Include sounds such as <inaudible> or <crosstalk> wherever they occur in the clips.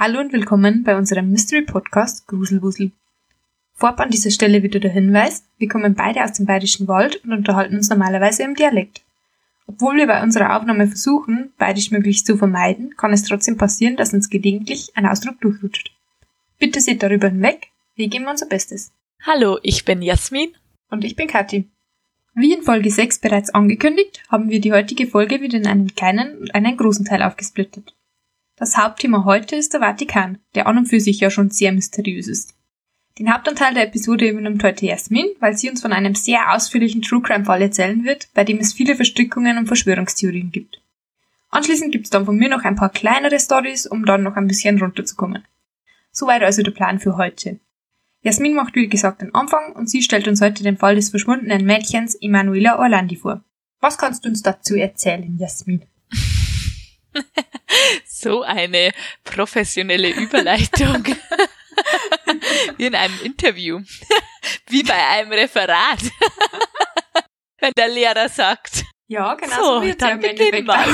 Hallo und willkommen bei unserem Mystery Podcast Gruselwusel. Vorab an dieser Stelle wieder der Hinweis, wir kommen beide aus dem Bayerischen Wald und unterhalten uns normalerweise im Dialekt. Obwohl wir bei unserer Aufnahme versuchen, Bayerisch möglichst zu vermeiden, kann es trotzdem passieren, dass uns gelegentlich ein Ausdruck durchrutscht. Bitte seht darüber hinweg, wir geben unser Bestes. Hallo, ich bin Jasmin. Und ich bin Kathi. Wie in Folge 6 bereits angekündigt, haben wir die heutige Folge wieder in einen kleinen und einen großen Teil aufgesplittet. Das Hauptthema heute ist der Vatikan, der an und für sich ja schon sehr mysteriös ist. Den Hauptanteil der Episode übernimmt heute Jasmin, weil sie uns von einem sehr ausführlichen True Crime Fall erzählen wird, bei dem es viele Verstrickungen und Verschwörungstheorien gibt. Anschließend gibt's dann von mir noch ein paar kleinere Stories, um dann noch ein bisschen runterzukommen. Soweit also der Plan für heute. Jasmin macht wie gesagt den Anfang und sie stellt uns heute den Fall des verschwundenen Mädchens Emanuela Orlandi vor. Was kannst du uns dazu erzählen, Jasmin? <laughs> so eine professionelle Überleitung. Wie <laughs> in einem Interview. Wie bei einem Referat. Wenn der Lehrer sagt. Ja, genau so, so dann beginn mal.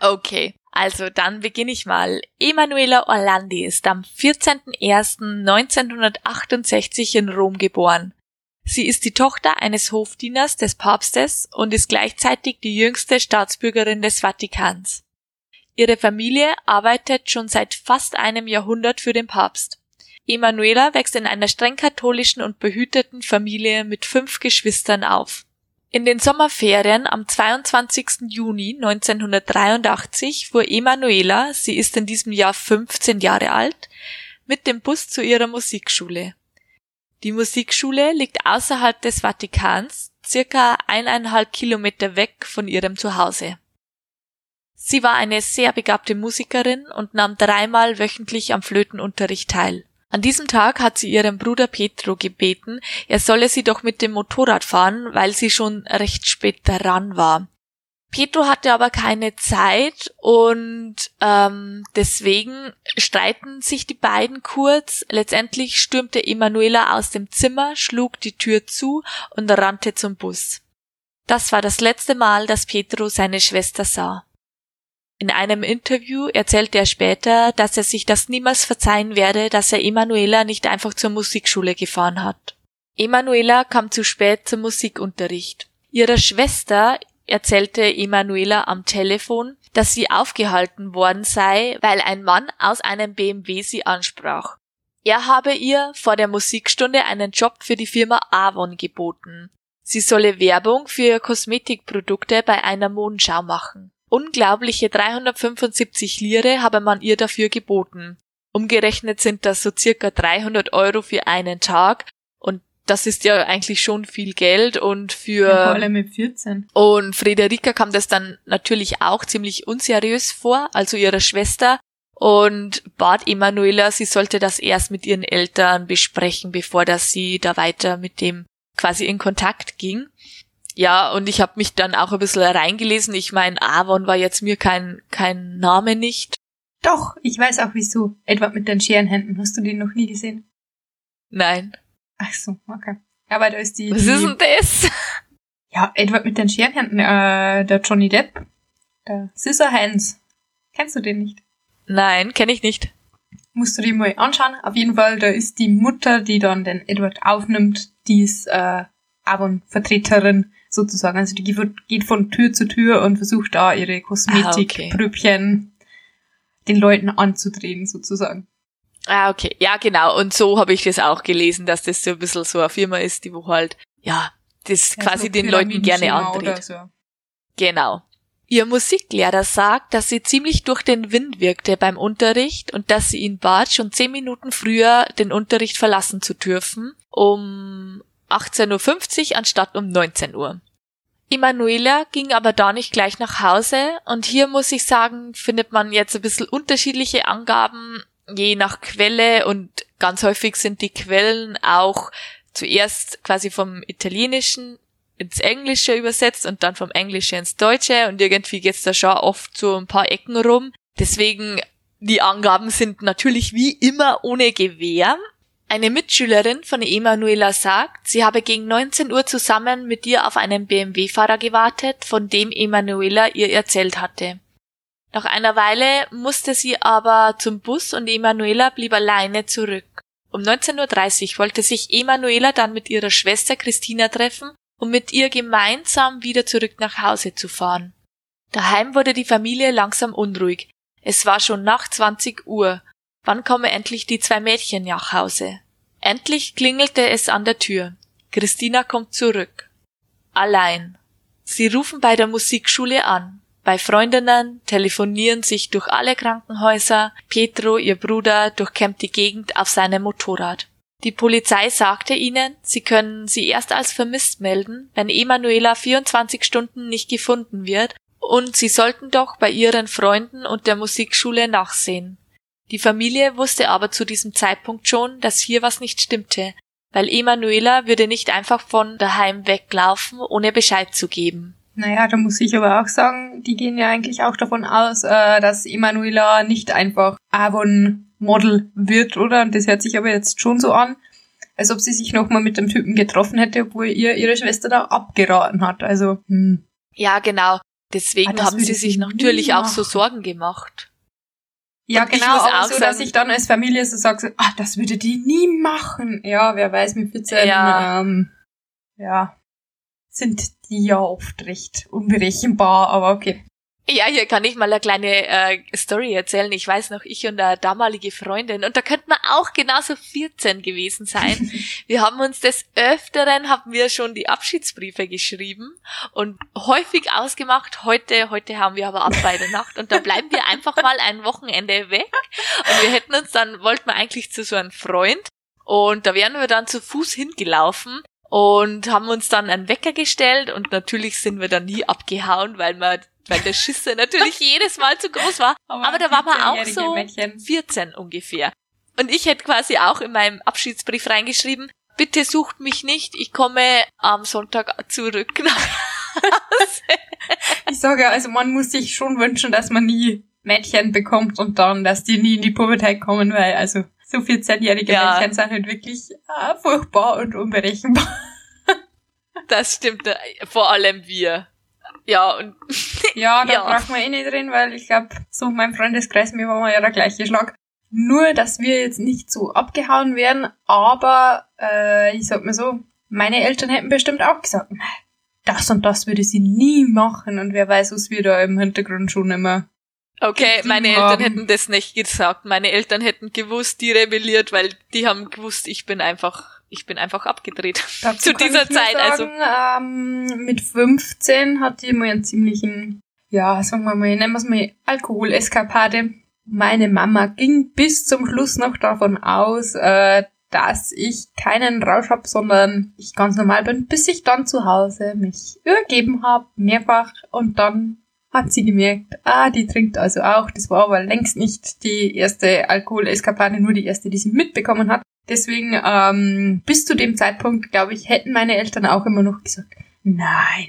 okay, also dann beginne ich mal. Emanuela Orlandi ist am 14.01.1968 in Rom geboren. Sie ist die Tochter eines Hofdieners des Papstes und ist gleichzeitig die jüngste Staatsbürgerin des Vatikans. Ihre Familie arbeitet schon seit fast einem Jahrhundert für den Papst. Emanuela wächst in einer streng katholischen und behüteten Familie mit fünf Geschwistern auf. In den Sommerferien am 22. Juni 1983 fuhr Emanuela, sie ist in diesem Jahr 15 Jahre alt, mit dem Bus zu ihrer Musikschule. Die Musikschule liegt außerhalb des Vatikans, circa eineinhalb Kilometer weg von ihrem Zuhause. Sie war eine sehr begabte Musikerin und nahm dreimal wöchentlich am Flötenunterricht teil. An diesem Tag hat sie ihren Bruder Petro gebeten, er solle sie doch mit dem Motorrad fahren, weil sie schon recht spät daran war. Petro hatte aber keine Zeit und ähm, deswegen streiten sich die beiden kurz. Letztendlich stürmte Emanuela aus dem Zimmer, schlug die Tür zu und rannte zum Bus. Das war das letzte Mal, dass Petro seine Schwester sah. In einem Interview erzählte er später, dass er sich das niemals verzeihen werde, dass er Emanuela nicht einfach zur Musikschule gefahren hat. Emanuela kam zu spät zum Musikunterricht. Ihrer Schwester erzählte Emanuela am Telefon, dass sie aufgehalten worden sei, weil ein Mann aus einem BMW sie ansprach. Er habe ihr vor der Musikstunde einen Job für die Firma Avon geboten. Sie solle Werbung für Kosmetikprodukte bei einer Mondschau machen. Unglaubliche 375 Lire habe man ihr dafür geboten. Umgerechnet sind das so circa 300 Euro für einen Tag das ist ja eigentlich schon viel Geld und für ja, vor allem mit 14. Und Frederika kam das dann natürlich auch ziemlich unseriös vor, also ihrer Schwester und bat Emanuela, sie sollte das erst mit ihren Eltern besprechen, bevor dass sie da weiter mit dem quasi in Kontakt ging. Ja, und ich habe mich dann auch ein bisschen reingelesen. Ich meine, Avon war jetzt mir kein, kein Name nicht. Doch, ich weiß auch wieso. Edward mit den Scherenhänden. Hast du den noch nie gesehen? Nein. Ach so, okay. Aber da ist die. Was die, ist denn das? Ja, Edward mit den Scherenhänden, äh, der Johnny Depp. Der Scissor Hands. Kennst du den nicht? Nein, kenne ich nicht. Musst du dir mal anschauen. Auf jeden Fall, da ist die Mutter, die dann den Edward aufnimmt, die ist äh, Avon-Vertreterin sozusagen. Also die geht von Tür zu Tür und versucht da ihre Kosmetikprüppchen ah, okay. den Leuten anzudrehen sozusagen. Ah, okay. Ja, genau. Und so habe ich das auch gelesen, dass das so ein bisschen so eine Firma ist, die wo halt, ja, das ja, quasi so den Leuten gerne andreht. So. Genau. Ihr Musiklehrer sagt, dass sie ziemlich durch den Wind wirkte beim Unterricht und dass sie ihn bat, schon zehn Minuten früher den Unterricht verlassen zu dürfen, um 18.50 Uhr anstatt um 19 Uhr. Emanuela ging aber da nicht gleich nach Hause und hier muss ich sagen, findet man jetzt ein bisschen unterschiedliche Angaben, je nach Quelle und ganz häufig sind die Quellen auch zuerst quasi vom Italienischen ins Englische übersetzt und dann vom Englischen ins Deutsche und irgendwie geht's da schon oft so ein paar Ecken rum. Deswegen die Angaben sind natürlich wie immer ohne Gewehr, eine Mitschülerin von Emanuela sagt, sie habe gegen 19 Uhr zusammen mit ihr auf einen BMW-Fahrer gewartet, von dem Emanuela ihr erzählt hatte. Nach einer Weile musste sie aber zum Bus und Emanuela blieb alleine zurück. Um 19.30 Uhr wollte sich Emanuela dann mit ihrer Schwester Christina treffen, um mit ihr gemeinsam wieder zurück nach Hause zu fahren. Daheim wurde die Familie langsam unruhig. Es war schon nach 20 Uhr. Wann kommen endlich die zwei Mädchen nach Hause? Endlich klingelte es an der Tür. Christina kommt zurück. Allein. Sie rufen bei der Musikschule an bei Freundinnen, telefonieren sich durch alle Krankenhäuser, Petro, ihr Bruder, durchkämmt die Gegend auf seinem Motorrad. Die Polizei sagte ihnen, sie können sie erst als vermisst melden, wenn Emanuela 24 Stunden nicht gefunden wird, und sie sollten doch bei ihren Freunden und der Musikschule nachsehen. Die Familie wusste aber zu diesem Zeitpunkt schon, dass hier was nicht stimmte, weil Emanuela würde nicht einfach von daheim weglaufen, ohne Bescheid zu geben. Naja, da muss ich aber auch sagen, die gehen ja eigentlich auch davon aus, äh, dass Emanuela nicht einfach Avon-Model wird, oder? Und das hört sich aber jetzt schon so an, als ob sie sich nochmal mit dem Typen getroffen hätte, obwohl ihr ihre Schwester da abgeraten hat. Also, hm. Ja, genau. Deswegen ah, haben sie sich natürlich auch so Sorgen gemacht. Ja, und genau, aber so, sagen, dass ich dann als Familie so sage, ah, das würde die nie machen. Ja, wer weiß, mit 14, ja. ähm, ja, sind die ja oft recht unberechenbar, aber okay. Ja, hier kann ich mal eine kleine äh, Story erzählen. Ich weiß noch, ich und eine damalige Freundin, und da könnten wir auch genauso 14 gewesen sein. <laughs> wir haben uns des Öfteren, haben wir schon die Abschiedsbriefe geschrieben und häufig ausgemacht, heute, heute haben wir aber ab bei der Nacht und da bleiben wir einfach mal ein Wochenende weg. Und wir hätten uns dann, wollten wir eigentlich zu so einem Freund und da wären wir dann zu Fuß hingelaufen und haben uns dann einen Wecker gestellt und natürlich sind wir dann nie abgehauen, weil man weil der Schisse natürlich <laughs> jedes Mal zu groß war. Aber, Aber da war man auch so Mädchen. 14 ungefähr. Und ich hätte quasi auch in meinem Abschiedsbrief reingeschrieben, bitte sucht mich nicht, ich komme am Sonntag zurück ich sage, also man muss sich schon wünschen, dass man nie Mädchen bekommt und dann, dass die nie in die Pubertät kommen, weil also so 14-jährige ja. Mädchen sind halt wirklich ah, furchtbar und unberechenbar. <laughs> Das stimmt, äh, vor allem wir. Ja, und. <laughs> Ja, da ja. braucht man eh nicht drin, weil ich glaube, so mein Freundeskreis, mir war mal ja der gleiche Schlag. Nur, dass wir jetzt nicht so abgehauen werden, aber äh, ich sag mir so, meine Eltern hätten bestimmt auch gesagt, das und das würde sie nie machen und wer weiß, was wir da im Hintergrund schon immer Okay, meine Eltern haben. hätten das nicht gesagt. Meine Eltern hätten gewusst, die rebelliert, weil die haben gewusst, ich bin einfach, ich bin einfach abgedreht. Dazu <laughs> Zu dieser Zeit, also. sagen, also. Ähm, mit 15 hatte ich mal einen ziemlichen, ja, sagen wir mal, nennen wir es mal Alkoholeskapade. Meine Mama ging bis zum Schluss noch davon aus, äh, dass ich keinen Rausch hab, sondern ich ganz normal bin, bis ich dann zu Hause mich übergeben habe, mehrfach und dann hat sie gemerkt, ah, die trinkt also auch. Das war aber längst nicht die erste Alkoholeskapade, nur die erste, die sie mitbekommen hat. Deswegen, ähm, bis zu dem Zeitpunkt, glaube ich, hätten meine Eltern auch immer noch gesagt, nein,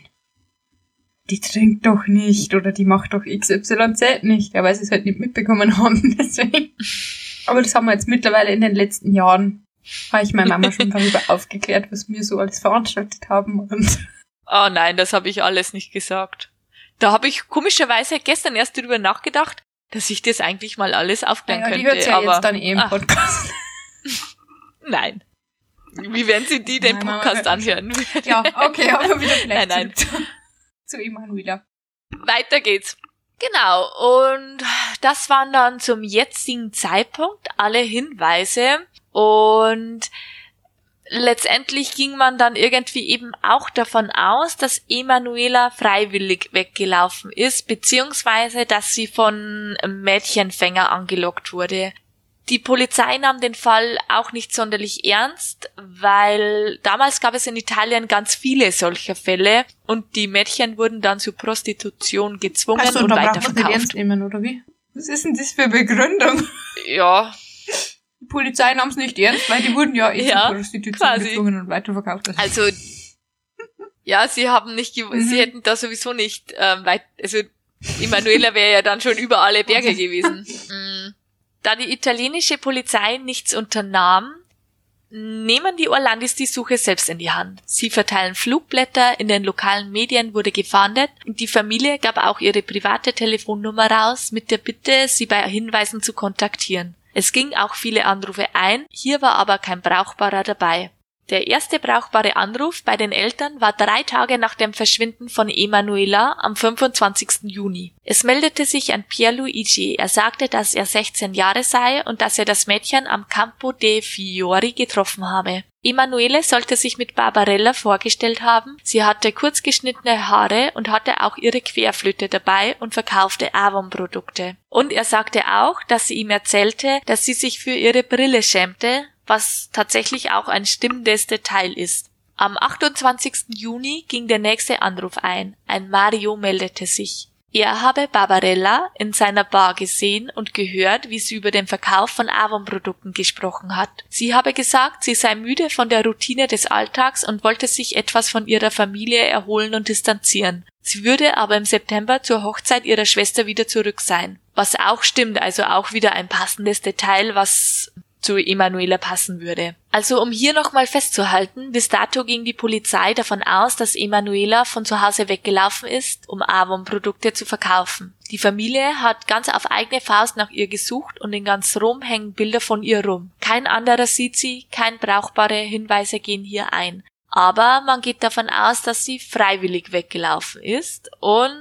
die trinkt doch nicht oder die macht doch XYZ nicht, ja, weil sie es halt nicht mitbekommen <laughs> haben, deswegen. Aber das haben wir jetzt mittlerweile in den letzten Jahren, habe ich meine Mama schon darüber <laughs> aufgeklärt, was wir so alles veranstaltet haben und. Oh nein, das habe ich alles nicht gesagt. Da habe ich komischerweise gestern erst darüber nachgedacht, dass ich das eigentlich mal alles aufklären ja, könnte. Die hört ja aber, jetzt dann eh im ah. Podcast. <laughs> <laughs> nein. Wie werden Sie die den nein, Podcast <laughs> anhören? ja, okay, aber wieder vielleicht nein, nein. Zu, zu Emanuela. Weiter geht's. Genau, und das waren dann zum jetzigen Zeitpunkt alle Hinweise. Und letztendlich ging man dann irgendwie eben auch davon aus, dass Emanuela freiwillig weggelaufen ist, beziehungsweise dass sie von Mädchenfänger angelockt wurde. Die Polizei nahm den Fall auch nicht sonderlich ernst, weil damals gab es in Italien ganz viele solcher Fälle und die Mädchen wurden dann zur Prostitution gezwungen also, und weiterverkauft. Ernst nehmen, oder wie? Was ist denn das für Begründung? Ja, die Polizei nahm es nicht ernst, weil die wurden ja eh <laughs> ja, Prostitution gezwungen und weiterverkauft. Also, ja, sie haben nicht, mhm. sie hätten da sowieso nicht ähm, weit, also Emanuela wäre ja dann schon über alle Berge gewesen. <laughs> Mhm. Da die italienische Polizei nichts unternahm, nehmen die Orlandis die Suche selbst in die Hand. Sie verteilen Flugblätter, in den lokalen Medien wurde gefahndet und die Familie gab auch ihre private Telefonnummer raus mit der Bitte, sie bei Hinweisen zu kontaktieren. Es ging auch viele Anrufe ein, hier war aber kein brauchbarer dabei. Der erste brauchbare Anruf bei den Eltern war drei Tage nach dem Verschwinden von Emanuela am 25. Juni. Es meldete sich ein Pierluigi. Er sagte, dass er 16 Jahre sei und dass er das Mädchen am Campo de Fiori getroffen habe. Emanuele sollte sich mit Barbarella vorgestellt haben. Sie hatte kurzgeschnittene Haare und hatte auch ihre Querflöte dabei und verkaufte Avon-Produkte. Und er sagte auch, dass sie ihm erzählte, dass sie sich für ihre Brille schämte, was tatsächlich auch ein stimmendes Detail ist. Am 28. Juni ging der nächste Anruf ein. Ein Mario meldete sich. Er habe Barbarella in seiner Bar gesehen und gehört, wie sie über den Verkauf von Avon-Produkten gesprochen hat. Sie habe gesagt, sie sei müde von der Routine des Alltags und wollte sich etwas von ihrer Familie erholen und distanzieren. Sie würde aber im September zur Hochzeit ihrer Schwester wieder zurück sein. Was auch stimmt, also auch wieder ein passendes Detail, was zu Emanuela passen würde. Also um hier nochmal festzuhalten, bis dato ging die Polizei davon aus, dass Emanuela von zu Hause weggelaufen ist, um Avon-Produkte zu verkaufen. Die Familie hat ganz auf eigene Faust nach ihr gesucht und in ganz Rom hängen Bilder von ihr rum. Kein anderer sieht sie, kein brauchbare Hinweise gehen hier ein. Aber man geht davon aus, dass sie freiwillig weggelaufen ist und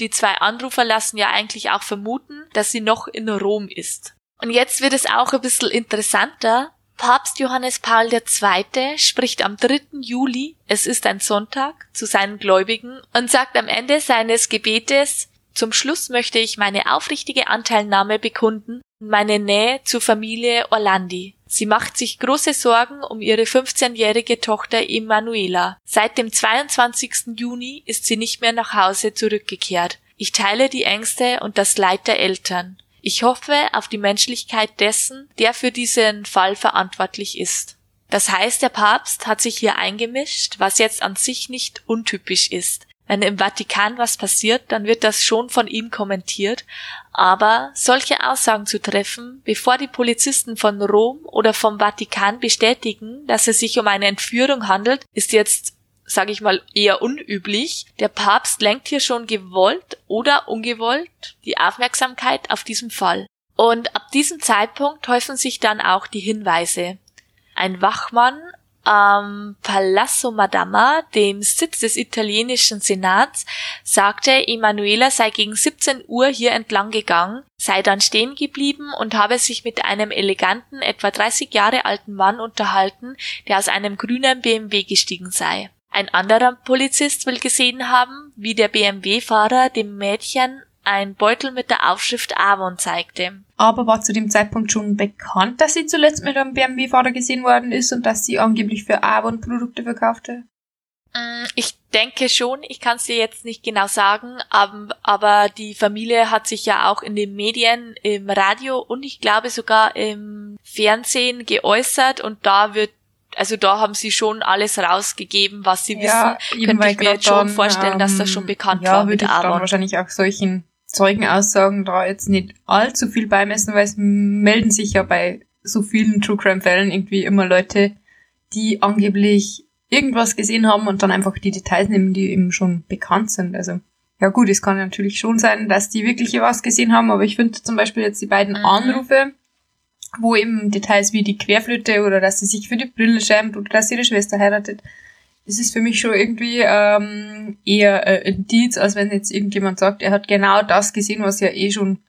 die zwei Anrufer lassen ja eigentlich auch vermuten, dass sie noch in Rom ist. Und jetzt wird es auch ein bisschen interessanter. Papst Johannes Paul II. spricht am 3. Juli, es ist ein Sonntag, zu seinen Gläubigen und sagt am Ende seines Gebetes, zum Schluss möchte ich meine aufrichtige Anteilnahme bekunden und meine Nähe zur Familie Orlandi. Sie macht sich große Sorgen um ihre 15-jährige Tochter Emanuela. Seit dem 22. Juni ist sie nicht mehr nach Hause zurückgekehrt. Ich teile die Ängste und das Leid der Eltern. Ich hoffe auf die Menschlichkeit dessen, der für diesen Fall verantwortlich ist. Das heißt, der Papst hat sich hier eingemischt, was jetzt an sich nicht untypisch ist. Wenn im Vatikan was passiert, dann wird das schon von ihm kommentiert, aber solche Aussagen zu treffen, bevor die Polizisten von Rom oder vom Vatikan bestätigen, dass es sich um eine Entführung handelt, ist jetzt sage ich mal, eher unüblich. Der Papst lenkt hier schon gewollt oder ungewollt die Aufmerksamkeit auf diesen Fall. Und ab diesem Zeitpunkt häufen sich dann auch die Hinweise. Ein Wachmann am Palazzo Madama, dem Sitz des italienischen Senats, sagte, Emanuela sei gegen 17 Uhr hier entlang gegangen, sei dann stehen geblieben und habe sich mit einem eleganten, etwa 30 Jahre alten Mann unterhalten, der aus einem grünen BMW gestiegen sei. Ein anderer Polizist will gesehen haben, wie der BMW-Fahrer dem Mädchen ein Beutel mit der Aufschrift Avon zeigte. Aber war zu dem Zeitpunkt schon bekannt, dass sie zuletzt mit einem BMW-Fahrer gesehen worden ist und dass sie angeblich für Avon Produkte verkaufte? Mm, ich denke schon, ich kann es dir jetzt nicht genau sagen, aber, aber die Familie hat sich ja auch in den Medien, im Radio und ich glaube sogar im Fernsehen geäußert und da wird also da haben sie schon alles rausgegeben, was sie ja, wissen. Könnte ich mir jetzt schon dann, vorstellen, dass das schon ähm, bekannt ja, war mit ich Aaron. Dann wahrscheinlich auch solchen Zeugenaussagen da jetzt nicht allzu viel beimessen, weil es melden sich ja bei so vielen True Crime Fällen irgendwie immer Leute, die angeblich irgendwas gesehen haben und dann einfach die Details nehmen, die eben schon bekannt sind. Also ja gut, es kann natürlich schon sein, dass die wirklich was gesehen haben, aber ich finde zum Beispiel jetzt die beiden mhm. Anrufe, wo eben Details wie die Querflöte oder dass sie sich für die Brille schämt oder dass ihre Schwester heiratet, das ist für mich schon irgendwie ähm, eher äh, Indiz, als wenn jetzt irgendjemand sagt, er hat genau das gesehen, was ja eh schon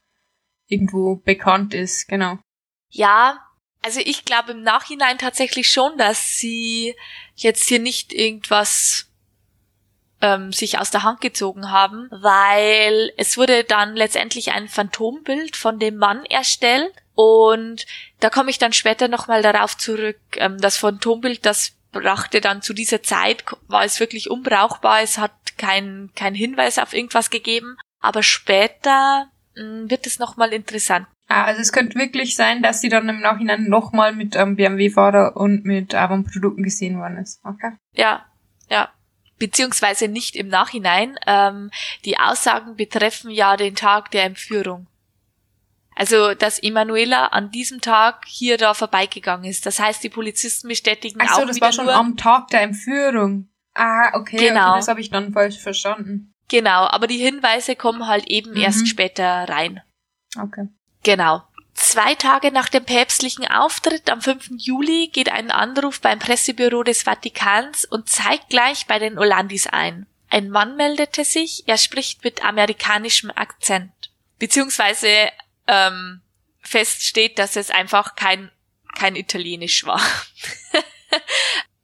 irgendwo bekannt ist, genau. Ja, also ich glaube im Nachhinein tatsächlich schon, dass sie jetzt hier nicht irgendwas ähm, sich aus der Hand gezogen haben, weil es wurde dann letztendlich ein Phantombild von dem Mann erstellt und da komme ich dann später nochmal darauf zurück. Ähm, das Phantombild, das brachte dann zu dieser Zeit, war es wirklich unbrauchbar. Es hat kein, kein Hinweis auf irgendwas gegeben. Aber später mh, hm, wird es nochmal interessant. Ah, also es könnte wirklich sein, dass sie dann im Nachhinein nochmal mit ähm, BMW-Fahrer und mit Avon-Produkten gesehen worden ist. Okay. Ja, ja. Beziehungsweise nicht im Nachhinein. Ähm, die Aussagen betreffen ja den Tag der Entführung. Also, dass Emanuela an diesem Tag hier da vorbeigegangen ist. Das heißt, die Polizisten bestätigen Ach so, auch das wieder war schon nur, am Tag der Entführung. Ah, okay, Genau. okay das habe ich dann falsch verstanden. Genau, aber die Hinweise kommen halt eben Mhm. erst später rein. Okay. Genau. Zwei Tage nach dem päpstlichen Auftritt am 5. Juli geht ein Anruf beim Pressebüro des Vatikans und zeigt gleich bei den Olandis ein. Ein Mann meldete sich, er spricht mit amerikanischem Akzent. Beziehungsweise ähm, fest steht, dass es einfach kein, kein Italienisch war.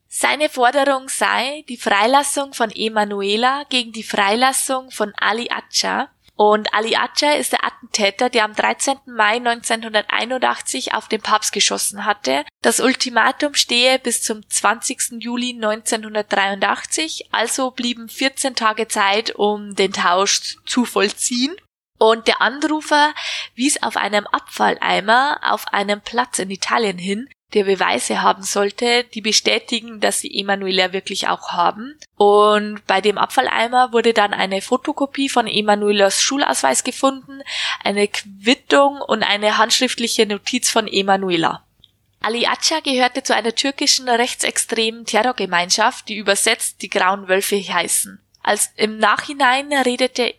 Seine Forderung sei die Freilassung von Emanuela gegen die Freilassung von Ali Acha. Und Ali Acha ist der Attentäter, der am 13. Mai 1981 auf den Papst geschossen hatte. Das Ultimatum stehe bis zum 20. Juli 1983, also blieben 14 Tage Zeit, um den Tausch zu vollziehen. Und der Anrufer wies auf einem Abfalleimer auf einem Platz in Italien hin, der Beweise haben sollte, die bestätigen, dass sie Emanuela wirklich auch haben. Und bei dem Abfalleimer wurde dann eine Fotokopie von Emanuelas Schulausweis gefunden, eine Quittung und eine handschriftliche Notiz von Emanuela. Ali Acha gehörte zu einer türkischen rechtsextremen Terrorgemeinschaft, die übersetzt die Grauen Wölfe heißen. Als im Nachhinein redete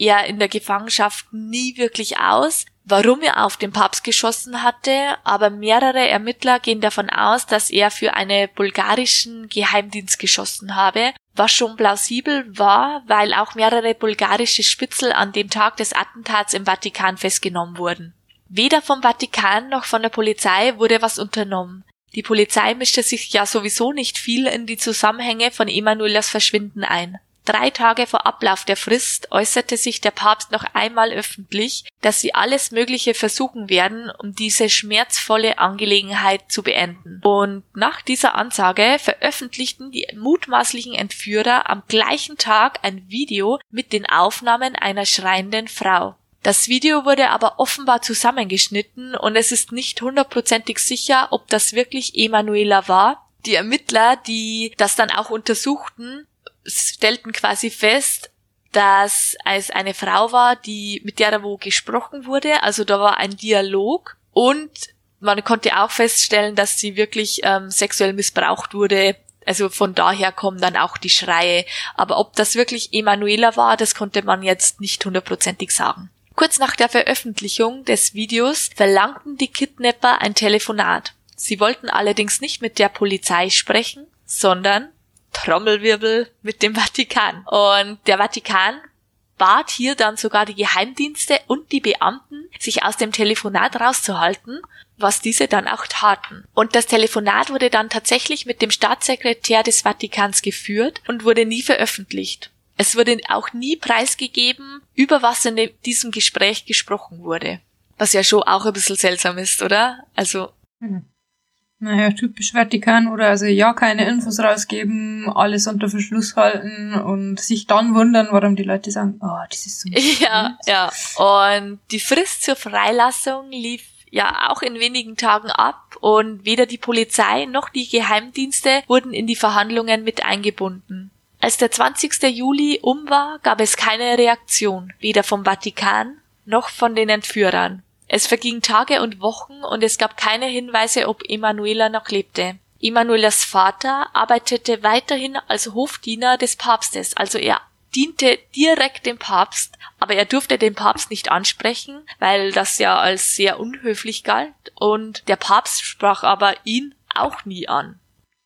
er in der Gefangenschaft nie wirklich aus, warum er auf den Papst geschossen hatte, aber mehrere Ermittler gehen davon aus, dass er für einen bulgarischen Geheimdienst geschossen habe, was schon plausibel war, weil auch mehrere bulgarische Spitzel an dem Tag des Attentats im Vatikan festgenommen wurden. Weder vom Vatikan noch von der Polizei wurde was unternommen. Die Polizei mischte sich ja sowieso nicht viel in die Zusammenhänge von Emanuelas Verschwinden ein. Drei Tage vor Ablauf der Frist äußerte sich der Papst noch einmal öffentlich, dass sie alles Mögliche versuchen werden, um diese schmerzvolle Angelegenheit zu beenden. Und nach dieser Ansage veröffentlichten die mutmaßlichen Entführer am gleichen Tag ein Video mit den Aufnahmen einer schreienden Frau. Das Video wurde aber offenbar zusammengeschnitten und es ist nicht hundertprozentig sicher, ob das wirklich Emanuela war. Die Ermittler, die das dann auch untersuchten, stellten quasi fest, dass es eine Frau war, die mit der wo gesprochen wurde, also da war ein Dialog und man konnte auch feststellen, dass sie wirklich ähm, sexuell missbraucht wurde. Also von daher kommen dann auch die Schreie. Aber ob das wirklich Emanuela war, das konnte man jetzt nicht hundertprozentig sagen. Kurz nach der Veröffentlichung des Videos verlangten die Kidnapper ein Telefonat. Sie wollten allerdings nicht mit der Polizei sprechen, sondern Trommelwirbel mit dem Vatikan. Und der Vatikan bat hier dann sogar die Geheimdienste und die Beamten, sich aus dem Telefonat rauszuhalten, was diese dann auch taten. Und das Telefonat wurde dann tatsächlich mit dem Staatssekretär des Vatikans geführt und wurde nie veröffentlicht. Es wurde auch nie preisgegeben, über was in diesem Gespräch gesprochen wurde. Was ja schon auch ein bisschen seltsam ist, oder? Also, Hm. Naja, typisch Vatikan oder also ja, keine Infos rausgeben, alles unter Verschluss halten und sich dann wundern, warum die Leute sagen, oh, das ist so <laughs> Ja, ja. Und die Frist zur Freilassung lief ja auch in wenigen Tagen ab und weder die Polizei noch die Geheimdienste wurden in die Verhandlungen mit eingebunden. Als der 20. Juli um war, gab es keine Reaktion, weder vom Vatikan noch von den Entführern. Es vergingen Tage und Wochen und es gab keine Hinweise, ob Emanuela noch lebte. Emanuelas Vater arbeitete weiterhin als Hofdiener des Papstes, also er diente direkt dem Papst, aber er durfte den Papst nicht ansprechen, weil das ja als sehr unhöflich galt und der Papst sprach aber ihn auch nie an.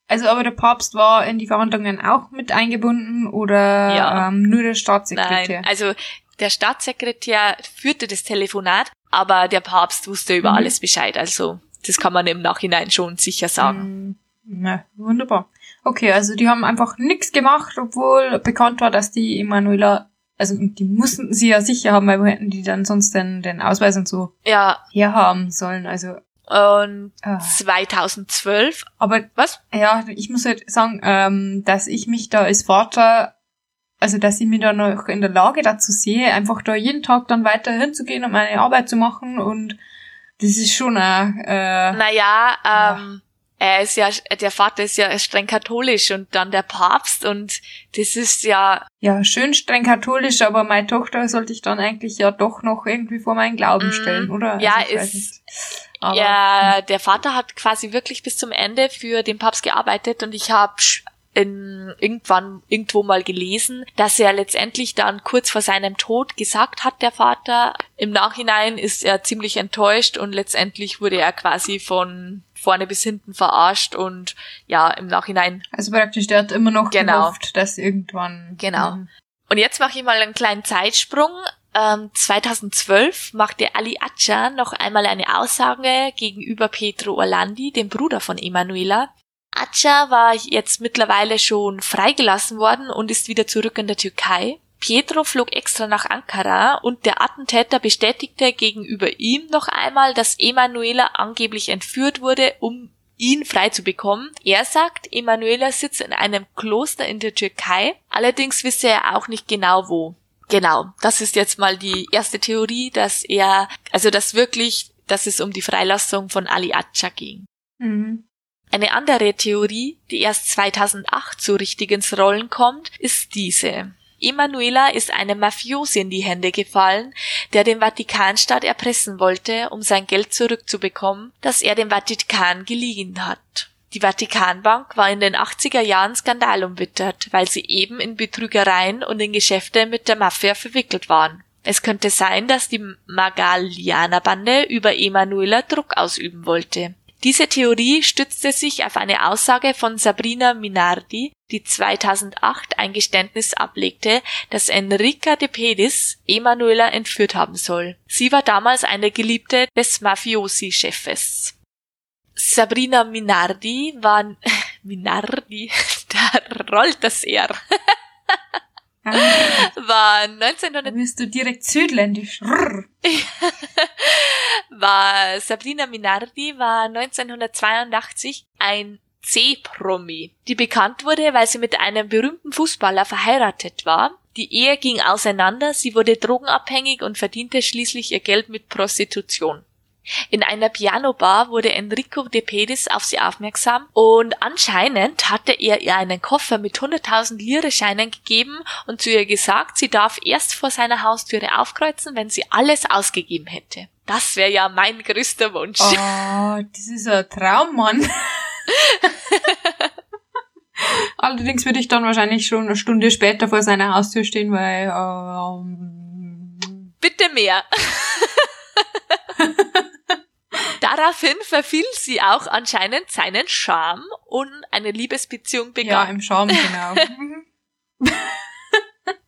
Also aber der Papst war in die Verhandlungen auch mit eingebunden oder Ja. ähm, nur der Staatssekretär? Nein, also der Staatssekretär führte das Telefonat, aber der Papst wusste über Mhm. alles Bescheid, also das kann man im Nachhinein schon sicher sagen. Na, wunderbar. Okay, also die haben einfach nichts gemacht, obwohl bekannt war, dass die Emanuela, also die mussten sie ja sicher haben, weil wo hätten die dann sonst den, den Ausweis und so Ja, herhaben sollen. Also, und ah. 2012, aber was? ja, ich muss halt sagen, ähm, dass ich mich da als Vater, also dass ich mich da noch in der Lage dazu sehe, einfach da jeden Tag dann weiter hinzugehen und meine Arbeit zu machen und das ist schon ein, äh, Naja, ähm, er ist ja, der Vater ist ja streng katholisch und dann der Papst und das ist ja. Ja, schön streng katholisch, aber meine Tochter sollte ich dann eigentlich ja doch noch irgendwie vor meinen Glauben mm, stellen, oder? Ja, also ist, ja, der Vater hat quasi wirklich bis zum Ende für den Papst gearbeitet und ich habe in, irgendwann irgendwo mal gelesen, dass er letztendlich dann kurz vor seinem Tod gesagt hat, der Vater. Im Nachhinein ist er ziemlich enttäuscht und letztendlich wurde er quasi von vorne bis hinten verarscht und ja, im Nachhinein. Also praktisch, der hat immer noch genau. gehofft, dass irgendwann. Genau. Mhm. Und jetzt mache ich mal einen kleinen Zeitsprung. Ähm, 2012 machte Ali Acca noch einmal eine Aussage gegenüber Petro Orlandi, dem Bruder von Emanuela. Acca war jetzt mittlerweile schon freigelassen worden und ist wieder zurück in der Türkei. Pietro flog extra nach Ankara und der Attentäter bestätigte gegenüber ihm noch einmal, dass Emanuela angeblich entführt wurde, um ihn frei zu bekommen. Er sagt, Emanuela sitzt in einem Kloster in der Türkei, allerdings wisse er auch nicht genau wo. Genau, das ist jetzt mal die erste Theorie, dass er, also dass wirklich, dass es um die Freilassung von Ali Acca ging. Mhm. Eine andere Theorie, die erst 2008 so richtig ins Rollen kommt, ist diese. Emanuela ist einem Mafiosi in die Hände gefallen, der den Vatikanstaat erpressen wollte, um sein Geld zurückzubekommen, das er dem Vatikan geliehen hat. Die Vatikanbank war in den 80er Jahren skandalumwittert, weil sie eben in Betrügereien und in Geschäfte mit der Mafia verwickelt waren. Es könnte sein, dass die Magalianer-Bande über Emanuela Druck ausüben wollte. Diese Theorie stützte sich auf eine Aussage von Sabrina Minardi, die 2008 ein Geständnis ablegte, dass Enrica de Pedis Emanuela entführt haben soll. Sie war damals eine Geliebte des Mafiosi-Chefes. Sabrina Minardi war <laughs> Minardi, <laughs> da rollt das R. <laughs> <laughs> war 1900 bist du direkt südländisch. <laughs> war Sabrina Minardi war 1982 ein C-Promi, die bekannt wurde, weil sie mit einem berühmten Fußballer verheiratet war. Die Ehe ging auseinander, sie wurde drogenabhängig und verdiente schließlich ihr Geld mit Prostitution. In einer Pianobar wurde Enrico de Pedis auf sie aufmerksam und anscheinend hatte er ihr einen Koffer mit 100.000 Lire-Scheinen gegeben und zu ihr gesagt, sie darf erst vor seiner Haustüre aufkreuzen, wenn sie alles ausgegeben hätte. Das wäre ja mein größter Wunsch. Oh, das ist ein Traum, Mann. <laughs> Allerdings würde ich dann wahrscheinlich schon eine Stunde später vor seiner Haustür stehen, weil ähm, bitte mehr. Daraufhin verfiel sie auch anscheinend seinen Charme und eine Liebesbeziehung begann. Ja, im Charme, genau. <laughs> <laughs>